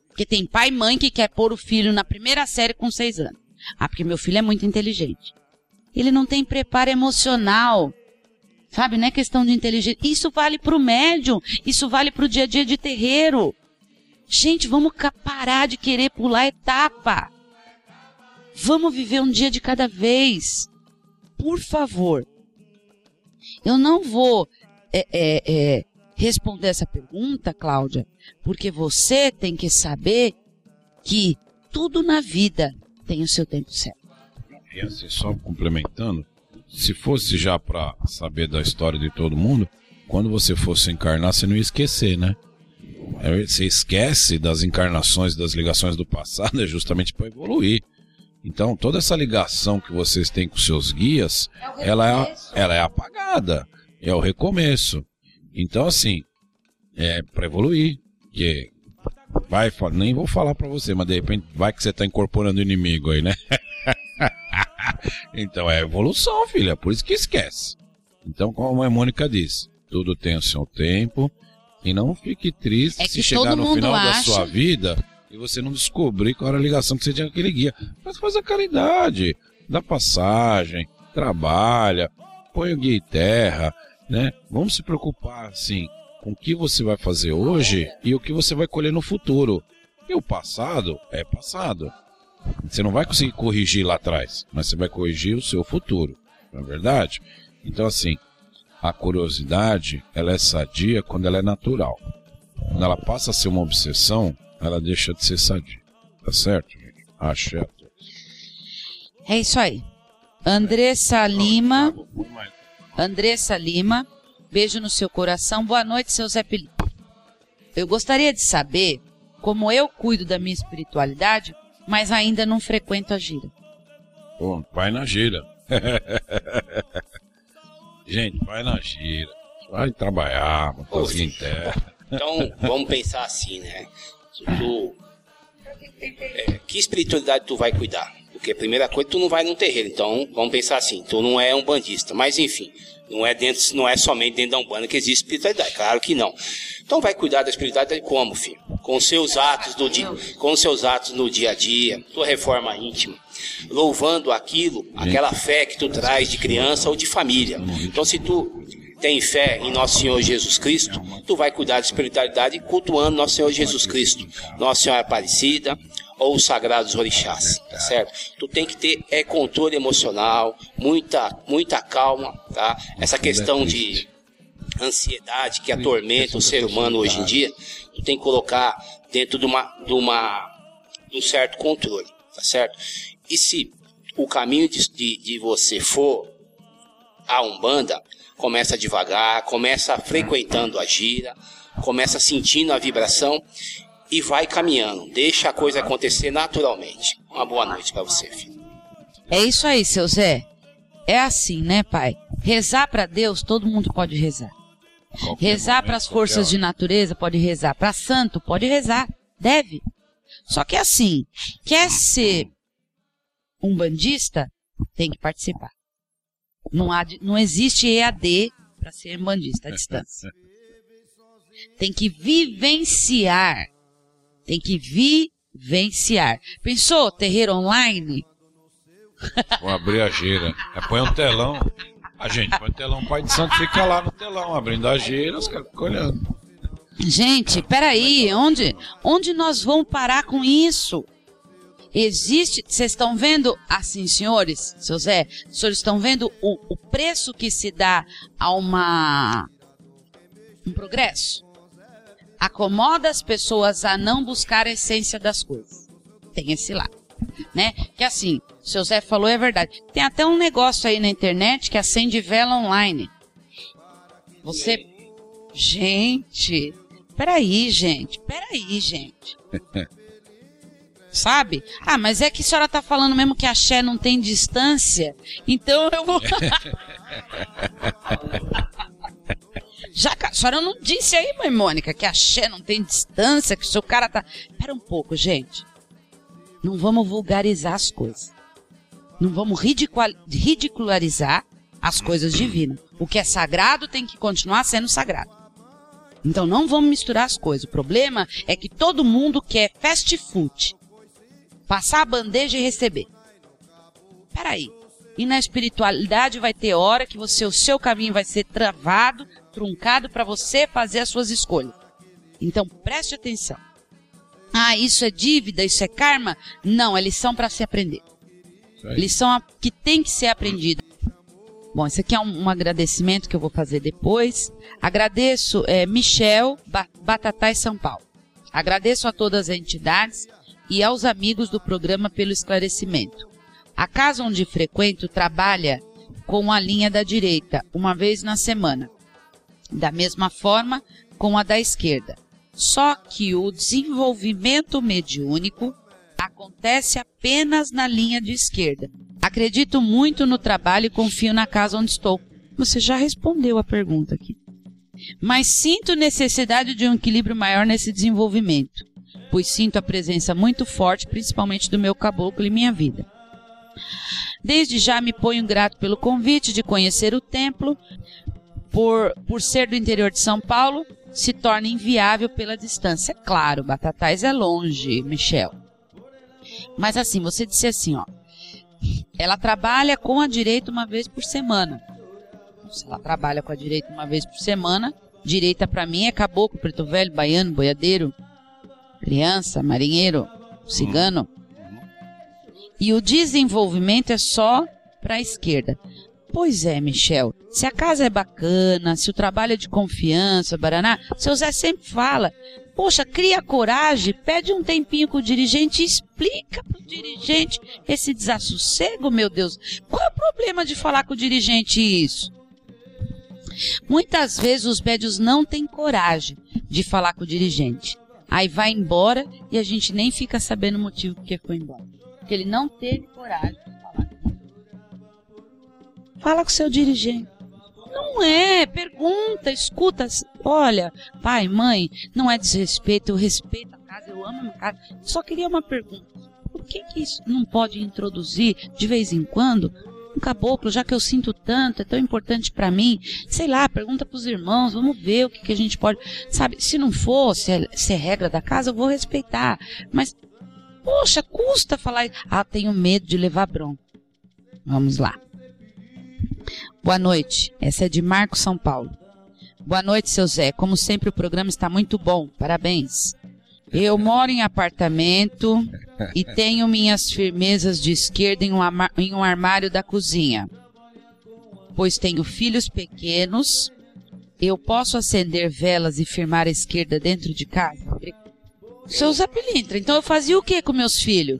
[SPEAKER 2] Porque tem pai e mãe que quer pôr o filho na primeira série com seis anos. Ah, porque meu filho é muito inteligente. Ele não tem preparo emocional. Sabe, não é questão de inteligência. Isso vale para o médium, isso vale para o dia a dia de terreiro. Gente, vamos parar de querer pular etapa. Vamos viver um dia de cada vez. Por favor. Eu não vou é, é, é, responder essa pergunta, Cláudia, porque você tem que saber que tudo na vida tem o seu tempo certo.
[SPEAKER 3] E assim, só complementando, se fosse já para saber da história de todo mundo, quando você fosse encarnar, você não ia esquecer, né? É, você esquece das encarnações, das ligações do passado, é justamente para evoluir. Então, toda essa ligação que vocês têm com seus guias, é ela, é, ela é apagada. É o recomeço. Então, assim, é para evoluir. Que vai, nem vou falar para você, mas de repente vai que você tá incorporando o inimigo aí, né? então é evolução, filha, por isso que esquece. Então, como a Mônica disse, tudo tem o seu tempo e não fique triste
[SPEAKER 2] é
[SPEAKER 3] se chegar no final acha... da sua vida e você não descobrir qual era a ligação que você tinha com aquele guia. Mas faz a caridade, dá passagem, trabalha, põe o guia em terra, né? Vamos se preocupar, assim, com o que você vai fazer hoje e o que você vai colher no futuro. E o passado é passado. Você não vai conseguir corrigir lá atrás, mas você vai corrigir o seu futuro, não é verdade? Então, assim, a curiosidade, ela é sadia quando ela é natural. Quando ela passa a ser uma obsessão, ela deixa de ser sadia. Tá certo, gente? Achei a todos.
[SPEAKER 2] É isso aí. Andressa Lima. Andressa Lima. Beijo no seu coração. Boa noite, seu Zé Felipe. Eu gostaria de saber como eu cuido da minha espiritualidade, mas ainda não frequento a gira.
[SPEAKER 3] Pô, vai na gira. Gente, vai na gira. Vai trabalhar, botar em terra.
[SPEAKER 4] Então, vamos pensar assim, né? Tu, é, que espiritualidade tu vai cuidar? Porque a primeira coisa, tu não vai num terreiro. Então, vamos pensar assim, tu não é um bandista. Mas, enfim, não é, dentro, não é somente dentro da Umbanda que existe espiritualidade, claro que não. Então vai cuidar da espiritualidade como, filho? Com seus atos do dia, com seus atos no dia a dia, tua reforma íntima, louvando aquilo, aquela fé que tu traz de criança ou de família. Então se tu tem fé em nosso Senhor Jesus Cristo, tu vai cuidar da espiritualidade cultuando nosso Senhor Jesus Cristo, Nossa Senhora Aparecida, ou os sagrados orixás, tá certo? Tu tem que ter é controle emocional, muita muita calma, tá? Essa questão de ansiedade que atormenta o ser humano hoje em dia, tu tem que colocar dentro de uma de uma de um certo controle, tá certo? E se o caminho de, de, de você for a Umbanda, começa devagar, começa frequentando a gira, começa sentindo a vibração e vai caminhando. Deixa a coisa acontecer naturalmente. Uma boa noite para você, filho.
[SPEAKER 2] É isso aí, seu Zé. É assim, né, pai? Rezar para Deus, todo mundo pode rezar. rezar para as forças de natureza, pode rezar. Para santo, pode rezar. Deve. Só que assim, quer ser um bandista, tem que participar. Não, há, não existe EAD para ser bandista à distância. Tem que vivenciar tem que vivenciar. Pensou terreiro online?
[SPEAKER 3] Vou abrir a gira. É, põe um telão. A gente põe um telão, o pai de santo fica lá no telão, abrindo a gira, os caras ficam olhando.
[SPEAKER 2] Gente, peraí, onde, onde nós vamos parar com isso? Existe, vocês estão vendo, assim, senhores, seu Zé, senhores estão vendo o, o preço que se dá a uma, um progresso? Acomoda as pessoas a não buscar a essência das coisas. Tem esse lado, né? Que assim, o seu Zé falou é verdade. Tem até um negócio aí na internet que acende vela online. Você, gente, peraí, gente, peraí, gente. Sabe? Ah, mas é que a senhora tá falando mesmo que a Xé não tem distância, então eu vou. Já a senhora não disse aí, mãe Mônica, que a Xé não tem distância, que o seu cara tá. Espera um pouco, gente. Não vamos vulgarizar as coisas. Não vamos ridicularizar as coisas divinas. O que é sagrado tem que continuar sendo sagrado. Então não vamos misturar as coisas. O problema é que todo mundo quer fast food. Passar a bandeja e receber. Peraí. E na espiritualidade vai ter hora que você, o seu caminho vai ser travado, truncado para você fazer as suas escolhas. Então preste atenção. Ah, isso é dívida, isso é karma? Não, é lição para se aprender. Lição que tem que ser aprendida. Bom, esse aqui é um, um, agradecimento que eu vou fazer depois. Agradeço é, Michel Batatais São Paulo. Agradeço a todas as entidades e aos amigos do programa pelo esclarecimento. A casa onde frequento trabalha com a linha da direita, uma vez na semana. Da mesma forma com a da esquerda. Só que o desenvolvimento mediúnico acontece apenas na linha de esquerda. Acredito muito no trabalho e confio na casa onde estou. Você já respondeu a pergunta aqui. Mas sinto necessidade de um equilíbrio maior nesse desenvolvimento, pois sinto a presença muito forte, principalmente do meu caboclo em minha vida. Desde já me ponho grato pelo convite de conhecer o templo, por, por ser do interior de São Paulo, se torna inviável pela distância. Claro, Batatais é longe, Michel. Mas assim, você disse assim, ó. Ela trabalha com a direita uma vez por semana. Se ela trabalha com a direita uma vez por semana, direita para mim é caboclo, preto velho, baiano, boiadeiro, criança, marinheiro, cigano. E o desenvolvimento é só para a esquerda. Pois é, Michel. Se a casa é bacana, se o trabalho é de confiança, Baraná, seu Zé sempre fala. Poxa, cria coragem, pede um tempinho com o dirigente e explica pro dirigente esse desassossego, meu Deus. Qual é o problema de falar com o dirigente isso? Muitas vezes os médios não têm coragem de falar com o dirigente. Aí vai embora e a gente nem fica sabendo o motivo porque foi embora. Porque ele não teve coragem Fala com seu dirigente. Não é, pergunta, escuta. Olha, pai, mãe, não é desrespeito, eu respeito a casa, eu amo a minha casa. Só queria uma pergunta. Por que, que isso não pode introduzir de vez em quando um caboclo, já que eu sinto tanto, é tão importante para mim? Sei lá, pergunta pros irmãos, vamos ver o que, que a gente pode. Sabe, se não for, se é, se é regra da casa, eu vou respeitar. Mas, poxa, custa falar. Ah, tenho medo de levar bronca. Vamos lá. Boa noite. Essa é de Marco São Paulo. Boa noite, seu Zé. Como sempre, o programa está muito bom. Parabéns. Eu moro em apartamento e tenho minhas firmezas de esquerda em um, em um armário da cozinha. Pois tenho filhos pequenos. Eu posso acender velas e firmar a esquerda dentro de casa? Seu Zé Pilintra, então eu fazia o que com meus filhos?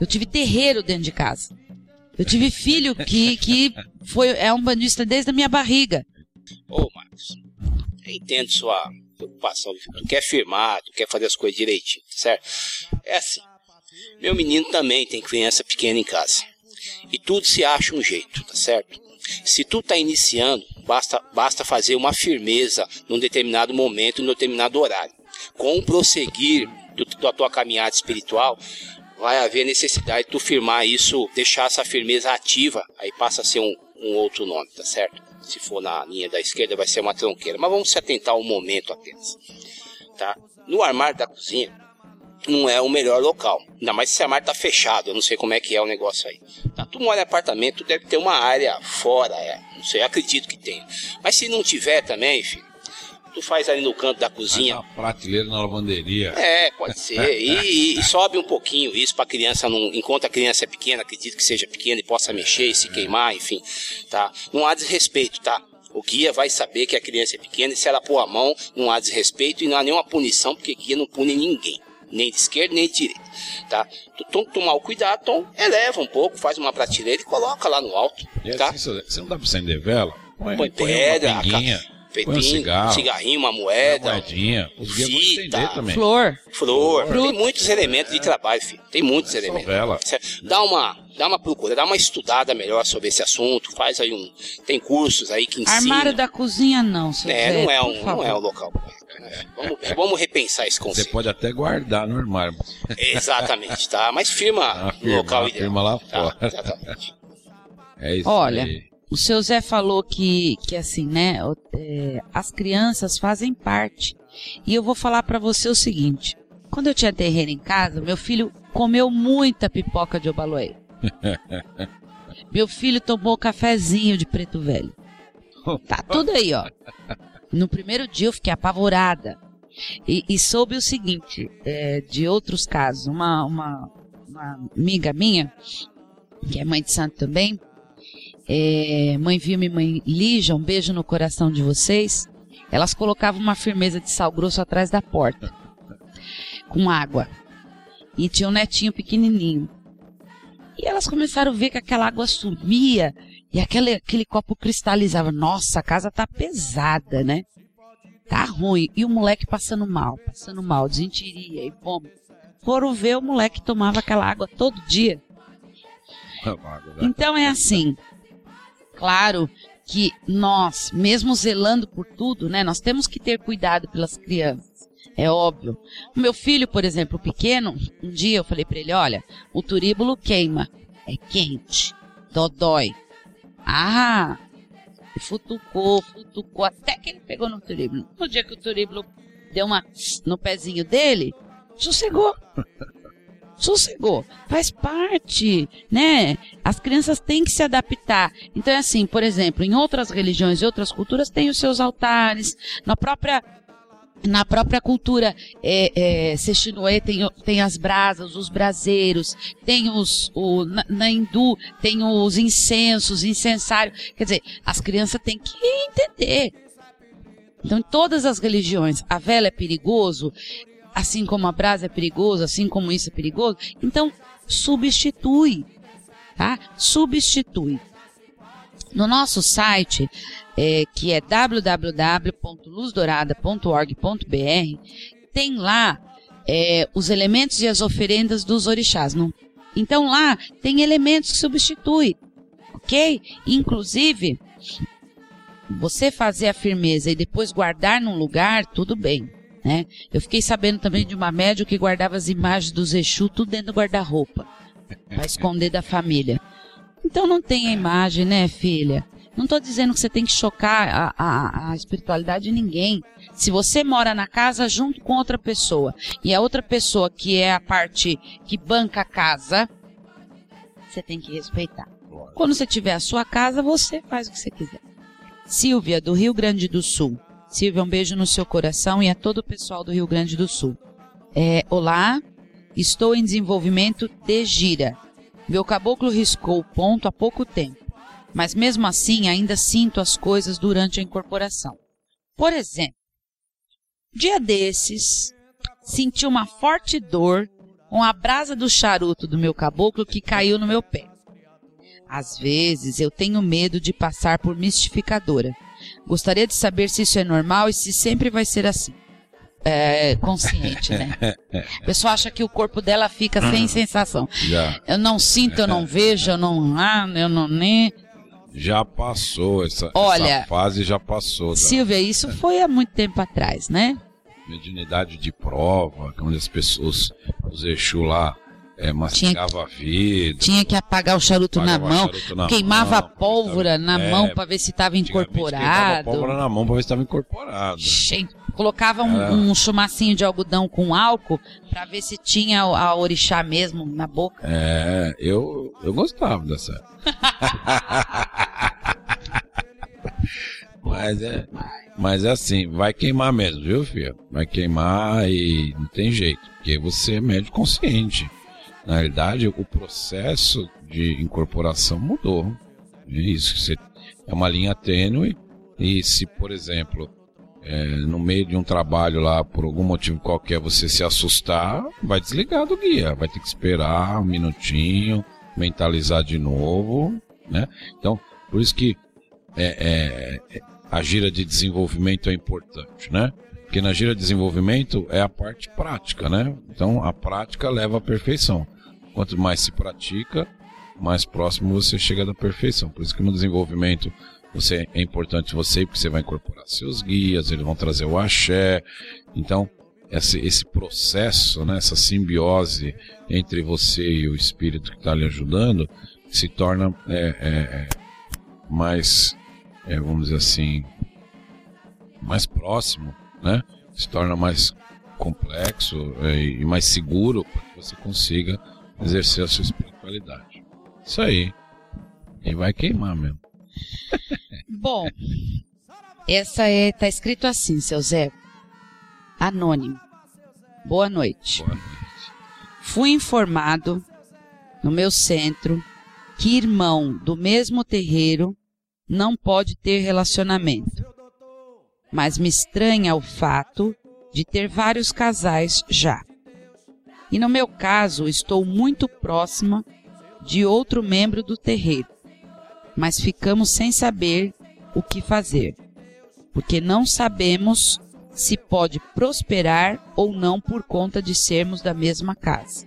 [SPEAKER 2] Eu tive terreiro dentro de casa. Eu tive filho que, que foi, é um bandista desde a minha barriga.
[SPEAKER 4] Ô, Marcos, entendo sua preocupação. Tu quer firmar, tu quer fazer as coisas direitinho, tá certo? É assim. Meu menino também tem criança pequena em casa. E tudo se acha um jeito, tá certo? Se tu tá iniciando, basta, basta fazer uma firmeza num determinado momento, num determinado horário. Com o prosseguir do, da tua caminhada espiritual, vai haver necessidade de tu firmar isso, deixar essa firmeza ativa, aí passa a ser um, um outro nome, tá certo? Se for na linha da esquerda, vai ser uma tronqueira. Mas vamos se atentar ao momento apenas, tá? No armário da cozinha, não é o melhor local. Ainda mais se esse armário tá fechado, eu não sei como é que é o negócio aí. Tá? Tu mora em apartamento, deve ter uma área fora, é. Não sei, acredito que tem. Mas se não tiver também, filho, tu faz ali no canto da cozinha.
[SPEAKER 3] Faz uma prateleira na lavanderia.
[SPEAKER 4] É, pode ser. E, e sobe um pouquinho isso para a criança não, enquanto a criança é pequena, acredito que seja pequena e possa mexer e se queimar, enfim, tá? Não há desrespeito, tá? O guia vai saber que a criança é pequena e se ela pôr a mão, não há desrespeito e não há nenhuma punição, porque guia não pune ninguém. Nem de esquerda, nem de direita, tá? Tu tem que tomar o cuidado, então eleva um pouco, faz uma prateleira e coloca lá no alto,
[SPEAKER 3] e
[SPEAKER 4] tá?
[SPEAKER 3] Assim, você não dá para acender vela?
[SPEAKER 4] Põe, põe pedra,
[SPEAKER 3] uma
[SPEAKER 4] Um cigarro, cigarrinho, uma moeda,
[SPEAKER 3] uma moedinha,
[SPEAKER 4] fita,
[SPEAKER 3] também.
[SPEAKER 2] flor,
[SPEAKER 4] flor. Tem muitos elementos de trabalho, filho. Tem muitos é elementos.
[SPEAKER 3] Vela.
[SPEAKER 4] Dá uma, dá uma procura, dá uma estudada melhor sobre esse assunto. Faz aí um, tem cursos aí que ensinam.
[SPEAKER 2] Armário da cozinha não, seu
[SPEAKER 4] é,
[SPEAKER 2] Zé,
[SPEAKER 4] não é um, não é o local. Vamos, vamos repensar esse conceito.
[SPEAKER 3] Você pode até guardar no armário.
[SPEAKER 4] Exatamente, tá? Mas firma,
[SPEAKER 3] ah,
[SPEAKER 4] no local
[SPEAKER 3] ideal. Firma lá
[SPEAKER 4] tá?
[SPEAKER 3] fora.
[SPEAKER 4] Exatamente.
[SPEAKER 3] É isso
[SPEAKER 2] Olha,
[SPEAKER 3] aí.
[SPEAKER 2] O seu Zé falou que, que assim, né, é, as crianças fazem parte. E eu vou falar para você o seguinte: quando eu tinha terreiro em casa, meu filho comeu muita pipoca de obaloé. meu filho tomou cafezinho de preto velho. Tá tudo aí, ó. No primeiro dia eu fiquei apavorada. E, e soube o seguinte, é, de outros casos. Uma, uma, uma amiga minha, que é mãe de santo também, é, mãe Vilma e mãe Lígia, um beijo no coração de vocês. Elas colocavam uma firmeza de sal grosso atrás da porta, com água. E tinha um netinho pequenininho. E elas começaram a ver que aquela água sumia e aquele, aquele copo cristalizava. Nossa, a casa tá pesada, né? Tá ruim. E o moleque passando mal, passando mal, desentiria e vômito. Foram ver, o moleque tomava aquela água todo dia. Então é assim. Claro que nós, mesmo zelando por tudo, né, nós temos que ter cuidado pelas crianças. É óbvio. O meu filho, por exemplo, pequeno, um dia eu falei para ele, olha, o turíbulo queima, é quente, dodói. Ah, futucou, futucou, até que ele pegou no turíbulo. No dia que o turíbulo deu uma no pezinho dele, sossegou sossegou. Faz parte, né? As crianças têm que se adaptar. Então, é assim, por exemplo, em outras religiões e outras culturas tem os seus altares. Na própria na própria cultura é, é, tem, tem as brasas, os braseiros, tem os, o, na, na hindu tem os incensos, incensário. Quer dizer, as crianças têm que entender. Então, em todas as religiões, a vela é perigoso, assim como a brasa é perigoso, assim como isso é perigoso. Então, substitui, tá? Substitui. No nosso site, é, que é www.luzdourada.org.br, tem lá é, os elementos e as oferendas dos orixás. Não? Então lá tem elementos que substituem, ok? Inclusive, você fazer a firmeza e depois guardar num lugar, tudo bem. Né? Eu fiquei sabendo também de uma médica que guardava as imagens dos Exu tudo dentro do guarda-roupa, para esconder da família. Então não tem a imagem, né, filha? Não estou dizendo que você tem que chocar a, a, a, espiritualidade de ninguém. Se você mora na casa junto com outra pessoa e a outra pessoa que é a parte que banca a casa, você tem que respeitar. Quando você tiver a sua casa, você faz o que você quiser. Silvia, do Rio Grande do Sul. Silvia, um beijo no seu coração e a todo o pessoal do Rio Grande do Sul. É, olá, estou em desenvolvimento de gira. Meu caboclo riscou o ponto há pouco tempo, mas mesmo assim ainda sinto as coisas durante a incorporação. Por exemplo, dia desses, senti uma forte dor com a brasa do charuto do meu caboclo que caiu no meu pé. Às vezes eu tenho medo de passar por mistificadora Gostaria de saber se isso é normal e se sempre vai ser assim. É, consciente, né? A pessoa acha que o corpo dela fica sem hum. sensação. Já. Eu não sinto, eu não vejo, eu não. Ah, eu não nem.
[SPEAKER 3] Já passou, essa, Olha, essa fase já passou. Tá?
[SPEAKER 2] Silvia, isso foi há muito tempo atrás, né?
[SPEAKER 3] Mediunidade de prova, onde as pessoas, os Exu lá, é, mastigava tinha, a vida.
[SPEAKER 2] Tinha que apagar o charuto na mão, charuto na queimava mão, pólvora na é, mão para ver se estava incorporado.
[SPEAKER 3] pólvora na mão para ver se estava incorporado.
[SPEAKER 2] Gente, colocava um, um, chumacinho de algodão com álcool para ver se tinha a orixá mesmo na boca.
[SPEAKER 3] É, eu, eu gostava dessa. mas é, mas é assim, vai queimar mesmo, viu, filho? Vai queimar e não tem jeito, porque você é médio consciente. Na realidade, o processo de incorporação mudou. É isso. É uma linha tênue e se, por exemplo, é, no meio de um trabalho lá, por algum motivo qualquer, você se assustar, vai desligar do guia. Vai ter que esperar um minutinho, mentalizar de novo, né? Então, por isso que é, é, a gira de desenvolvimento é importante, né? Porque na gira de desenvolvimento é a parte prática, né? Então, a prática leva à perfeição. Quanto mais se pratica, mais próximo você chega da perfeição. Por isso que no desenvolvimento você é importante você, porque você vai incorporar seus guias, eles vão trazer o axé. Então, esse, esse processo, né, essa simbiose entre você e o espírito que está lhe ajudando, se torna é, é, é, mais, é, vamos dizer assim, mais próximo, né? Se torna mais complexo é, e mais seguro para que você consiga exercer a sua espiritualidade. Isso aí. E vai queimar mesmo.
[SPEAKER 2] Bom, essa é tá escrito assim, seu Zé. Anônimo. Boa noite.
[SPEAKER 3] Boa noite.
[SPEAKER 2] Fui informado no meu centro que irmão do mesmo terreiro não pode ter relacionamento. Mas me estranha o fato de ter vários casais já. E no meu caso, estou muito próxima de outro membro do terreiro, mas ficamos sem saber o que fazer, porque não sabemos se pode prosperar ou não por conta de sermos da mesma casa.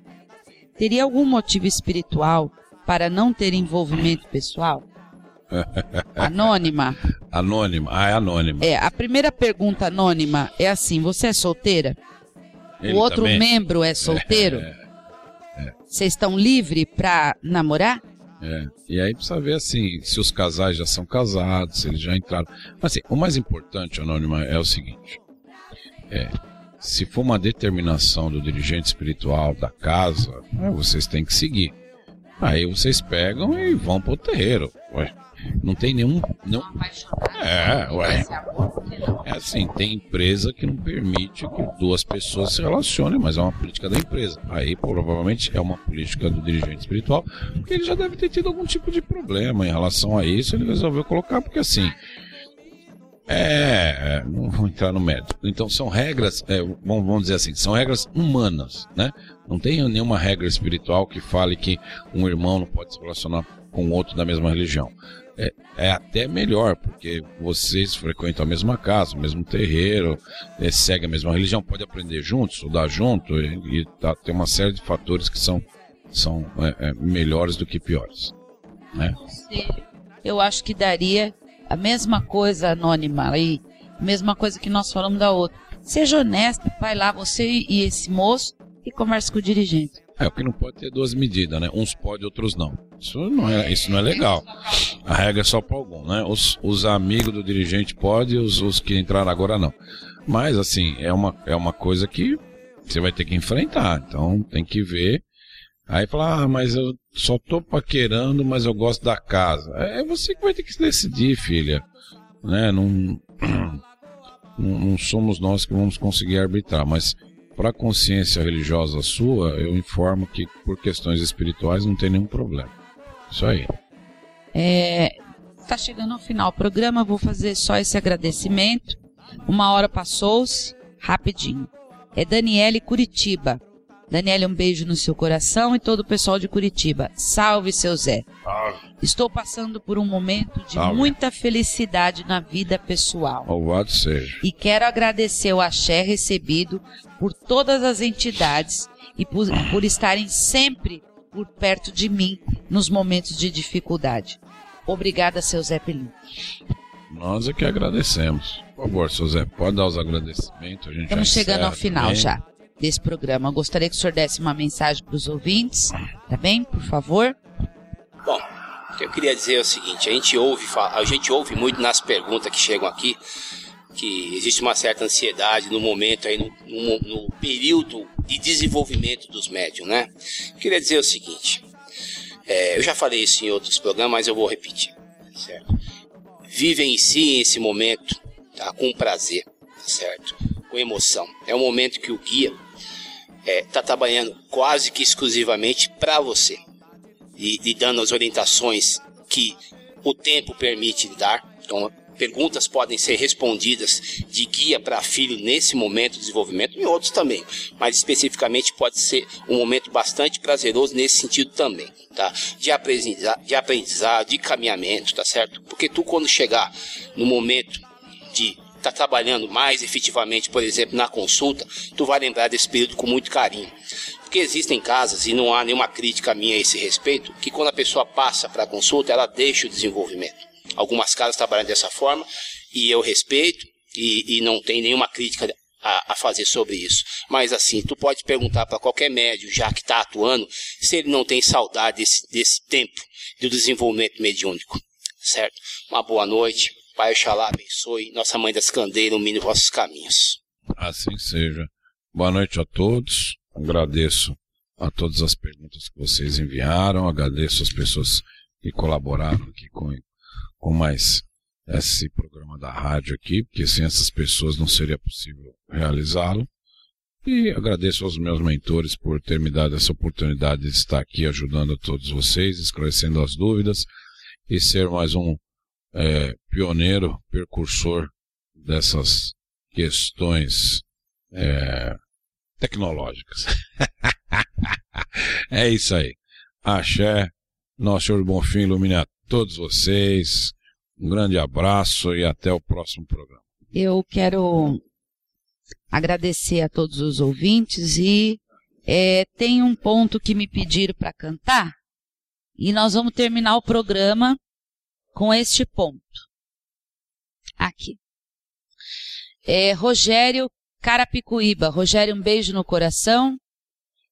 [SPEAKER 2] Teria algum motivo espiritual para não ter envolvimento pessoal? Anônima.
[SPEAKER 3] Anônima. Ah, é anônima.
[SPEAKER 2] É, a primeira pergunta anônima é assim: você é solteira?
[SPEAKER 3] Ele
[SPEAKER 2] o outro
[SPEAKER 3] também?
[SPEAKER 2] membro é solteiro?
[SPEAKER 3] É,
[SPEAKER 2] Vocês estão livres para namorar?
[SPEAKER 3] é. E aí precisa ver assim, se os casais já são casados, se eles já entraram. Mas assim, o mais importante, Anônima, é o seguinte. É, se for uma determinação do dirigente espiritual da casa, né, vocês têm que seguir. Aí vocês pegam e vão pro terreiro. Ué, não tem nenhum. Não, É, ué. É assim, tem empresa que não permite que duas pessoas se relacionem, mas é uma política da empresa. Aí provavelmente é uma política do dirigente espiritual, porque ele já deve ter tido algum tipo de problema em relação a isso, ele resolveu colocar, porque assim. É, não vou entrar no mérito. Então são regras, é, vamos, vamos dizer assim, são regras humanas, né? Não tem nenhuma regra espiritual que fale que um irmão não pode se relacionar com outro da mesma religião. É, é até melhor, porque vocês frequentam a mesma casa, o mesmo terreiro, é, seguem a mesma religião, pode aprender junto, estudar junto, e, e tá, tem uma série de fatores que são, são é, é, melhores do que piores. Né?
[SPEAKER 2] Eu acho que daria a mesma coisa anônima aí, mesma coisa que nós falamos da outra. Seja honesto, vai lá você e esse moço e conversa com o dirigente.
[SPEAKER 3] É, o que não pode ter duas medidas, né? Uns pode, outros não. Isso não é, isso não é legal. A regra é só para algum, né? Os, os amigos do dirigente podem, os, os que entraram agora não. Mas, assim, é uma, é uma coisa que você vai ter que enfrentar. Então, tem que ver. Aí falar, ah, mas eu só tô paquerando, mas eu gosto da casa. É você que vai ter que decidir, filha. Né? Não, não, não somos nós que vamos conseguir arbitrar, mas para a consciência religiosa sua, eu informo que por questões espirituais não tem nenhum problema. Isso aí.
[SPEAKER 2] É, tá chegando ao final do programa, vou fazer só esse agradecimento. Uma hora passou-se, rapidinho. É Daniele Curitiba. Daniele, um beijo no seu coração e todo o pessoal de Curitiba. Salve, seu Zé. Estou passando por um momento de
[SPEAKER 3] Salve.
[SPEAKER 2] muita felicidade na vida pessoal.
[SPEAKER 3] Louvado seja.
[SPEAKER 2] E quero agradecer o axé recebido por todas as entidades e por, por estarem sempre por perto de mim nos momentos de dificuldade. Obrigada, seu Zé Pelim.
[SPEAKER 3] Nós é que agradecemos. Por favor, seu Zé, pode dar os agradecimentos. A gente
[SPEAKER 2] Estamos chegando ao final
[SPEAKER 3] também.
[SPEAKER 2] já desse programa. Eu gostaria que o senhor desse uma mensagem para os ouvintes, tá bem? Por favor.
[SPEAKER 4] Bom, o que eu queria dizer é o seguinte: a gente ouve, a gente ouve muito nas perguntas que chegam aqui que existe uma certa ansiedade no momento aí, no, no- no período de desenvolvimento dos médiums, né? Eu queria dizer o seguinte: é, eu já falei isso em outros programas, mas eu vou repetir, certo? Vivencie esse momento tá, com prazer, certo? Com emoção. É um momento que o guia está trabalhando quase que exclusivamente para você e, e dando as orientações que o tempo permite dar. Então, perguntas podem ser respondidas de guia para filho nesse momento de desenvolvimento e outros também, mas especificamente pode ser um momento bastante prazeroso nesse sentido também, tá? De aprendizado, de, aprendizado, de caminhamento, tá certo? Porque tu quando chegar no momento estar trabalhando mais efetivamente, por exemplo, na consulta, tu vai lembrar desse período com muito carinho. Porque existem casas, e não há nenhuma crítica minha a esse respeito, que quando a pessoa passa para a consulta, ela deixa o desenvolvimento. Algumas casas trabalham dessa forma, e eu respeito, e, e não tem nenhuma crítica a, a fazer sobre isso. Mas assim, tu pode perguntar para qualquer médium, já que está atuando, se ele não tem saudade desse, desse tempo do desenvolvimento mediúnico certo? Uma boa noite. Pai Oxalá abençoe. Nossa Mãe das Candeias ilumine vossos caminhos.
[SPEAKER 3] Assim seja. Boa noite a todos. Agradeço a todas as perguntas que vocês enviaram. Agradeço as pessoas que colaboraram aqui com, com mais esse programa da rádio aqui, porque sem essas pessoas não seria possível realizá-lo. E agradeço aos meus mentores por ter me dado essa oportunidade de estar aqui ajudando a todos vocês, esclarecendo as dúvidas e ser mais um é, pioneiro, percursor dessas questões é, tecnológicas. é isso aí. Axé, nosso Senhor Bonfim ilumine a todos vocês. Um grande abraço e até o próximo programa.
[SPEAKER 2] Eu quero agradecer a todos os ouvintes e é, tem um ponto que me pediram para cantar e nós vamos terminar o programa com este ponto. Aqui. É, Rogério Carapicuíba. Rogério, um beijo no coração.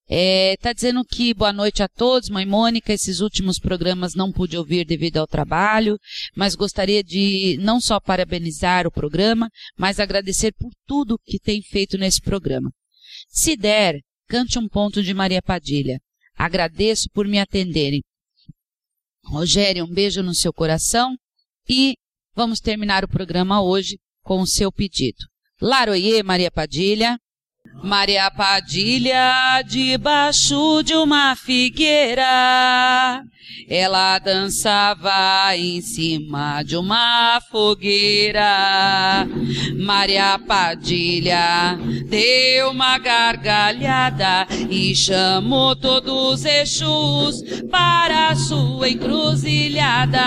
[SPEAKER 2] Está é, dizendo que boa noite a todos, mãe Mônica. Esses últimos programas não pude ouvir devido ao trabalho, mas gostaria de não só parabenizar o programa, mas agradecer por tudo que tem feito nesse programa. Se der, cante um ponto de Maria Padilha. Agradeço por me atenderem. Rogério, um beijo no seu coração e vamos terminar o programa hoje com o seu pedido. Laroie, Maria Padilha. Maria Padilha, debaixo de uma figueira, ela dançava em cima de uma fogueira. Maria Padilha deu uma gargalhada e chamou todos os Exus para sua encruzilhada.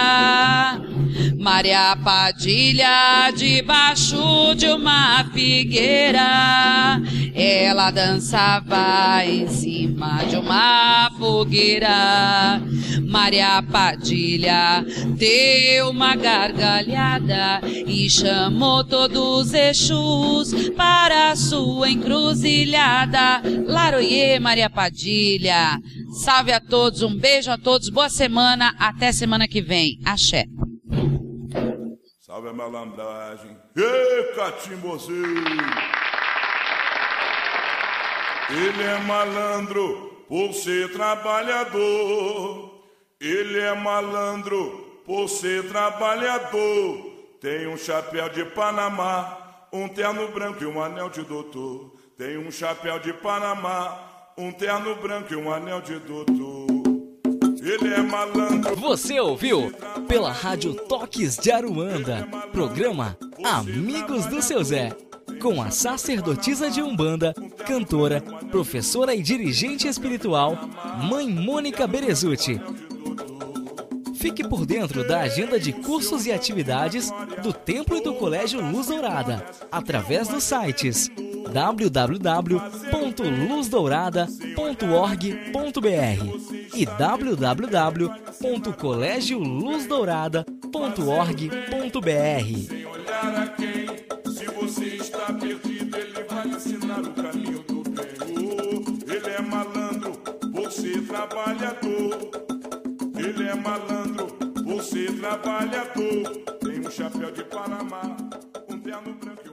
[SPEAKER 2] Maria Padilha, debaixo de uma figueira, ela dançava em cima de uma fogueira. Maria Padilha deu uma gargalhada e chamou todos os Exus para sua encruzilhada. Laroie, Maria Padilha. Salve a todos, um beijo a todos, boa semana, até semana que vem. Axé.
[SPEAKER 1] Salve a malandragem. Ê, catimbozinho! Ele é malandro por ser trabalhador. Ele é malandro por ser trabalhador. Tem um chapéu de Panamá, um terno branco e um anel de doutor. Tem um chapéu de Panamá, um terno branco e um anel de doutor. Ele é malandro.
[SPEAKER 5] Você ouviu pela Rádio Toques de Aruanda, programa Amigos do Seu Zé com a sacerdotisa de Umbanda, cantora, professora e dirigente espiritual, Mãe Mônica Berezuti. Fique por dentro da agenda de cursos e atividades do Templo e do Colégio Luz Dourada, através dos sites www.luzdourada.org.br e www.colégio.luzdourada.org.br
[SPEAKER 1] trabalhador. Ele é malandro ser trabalhador. Tem um chapéu de Panamá, um terno branco.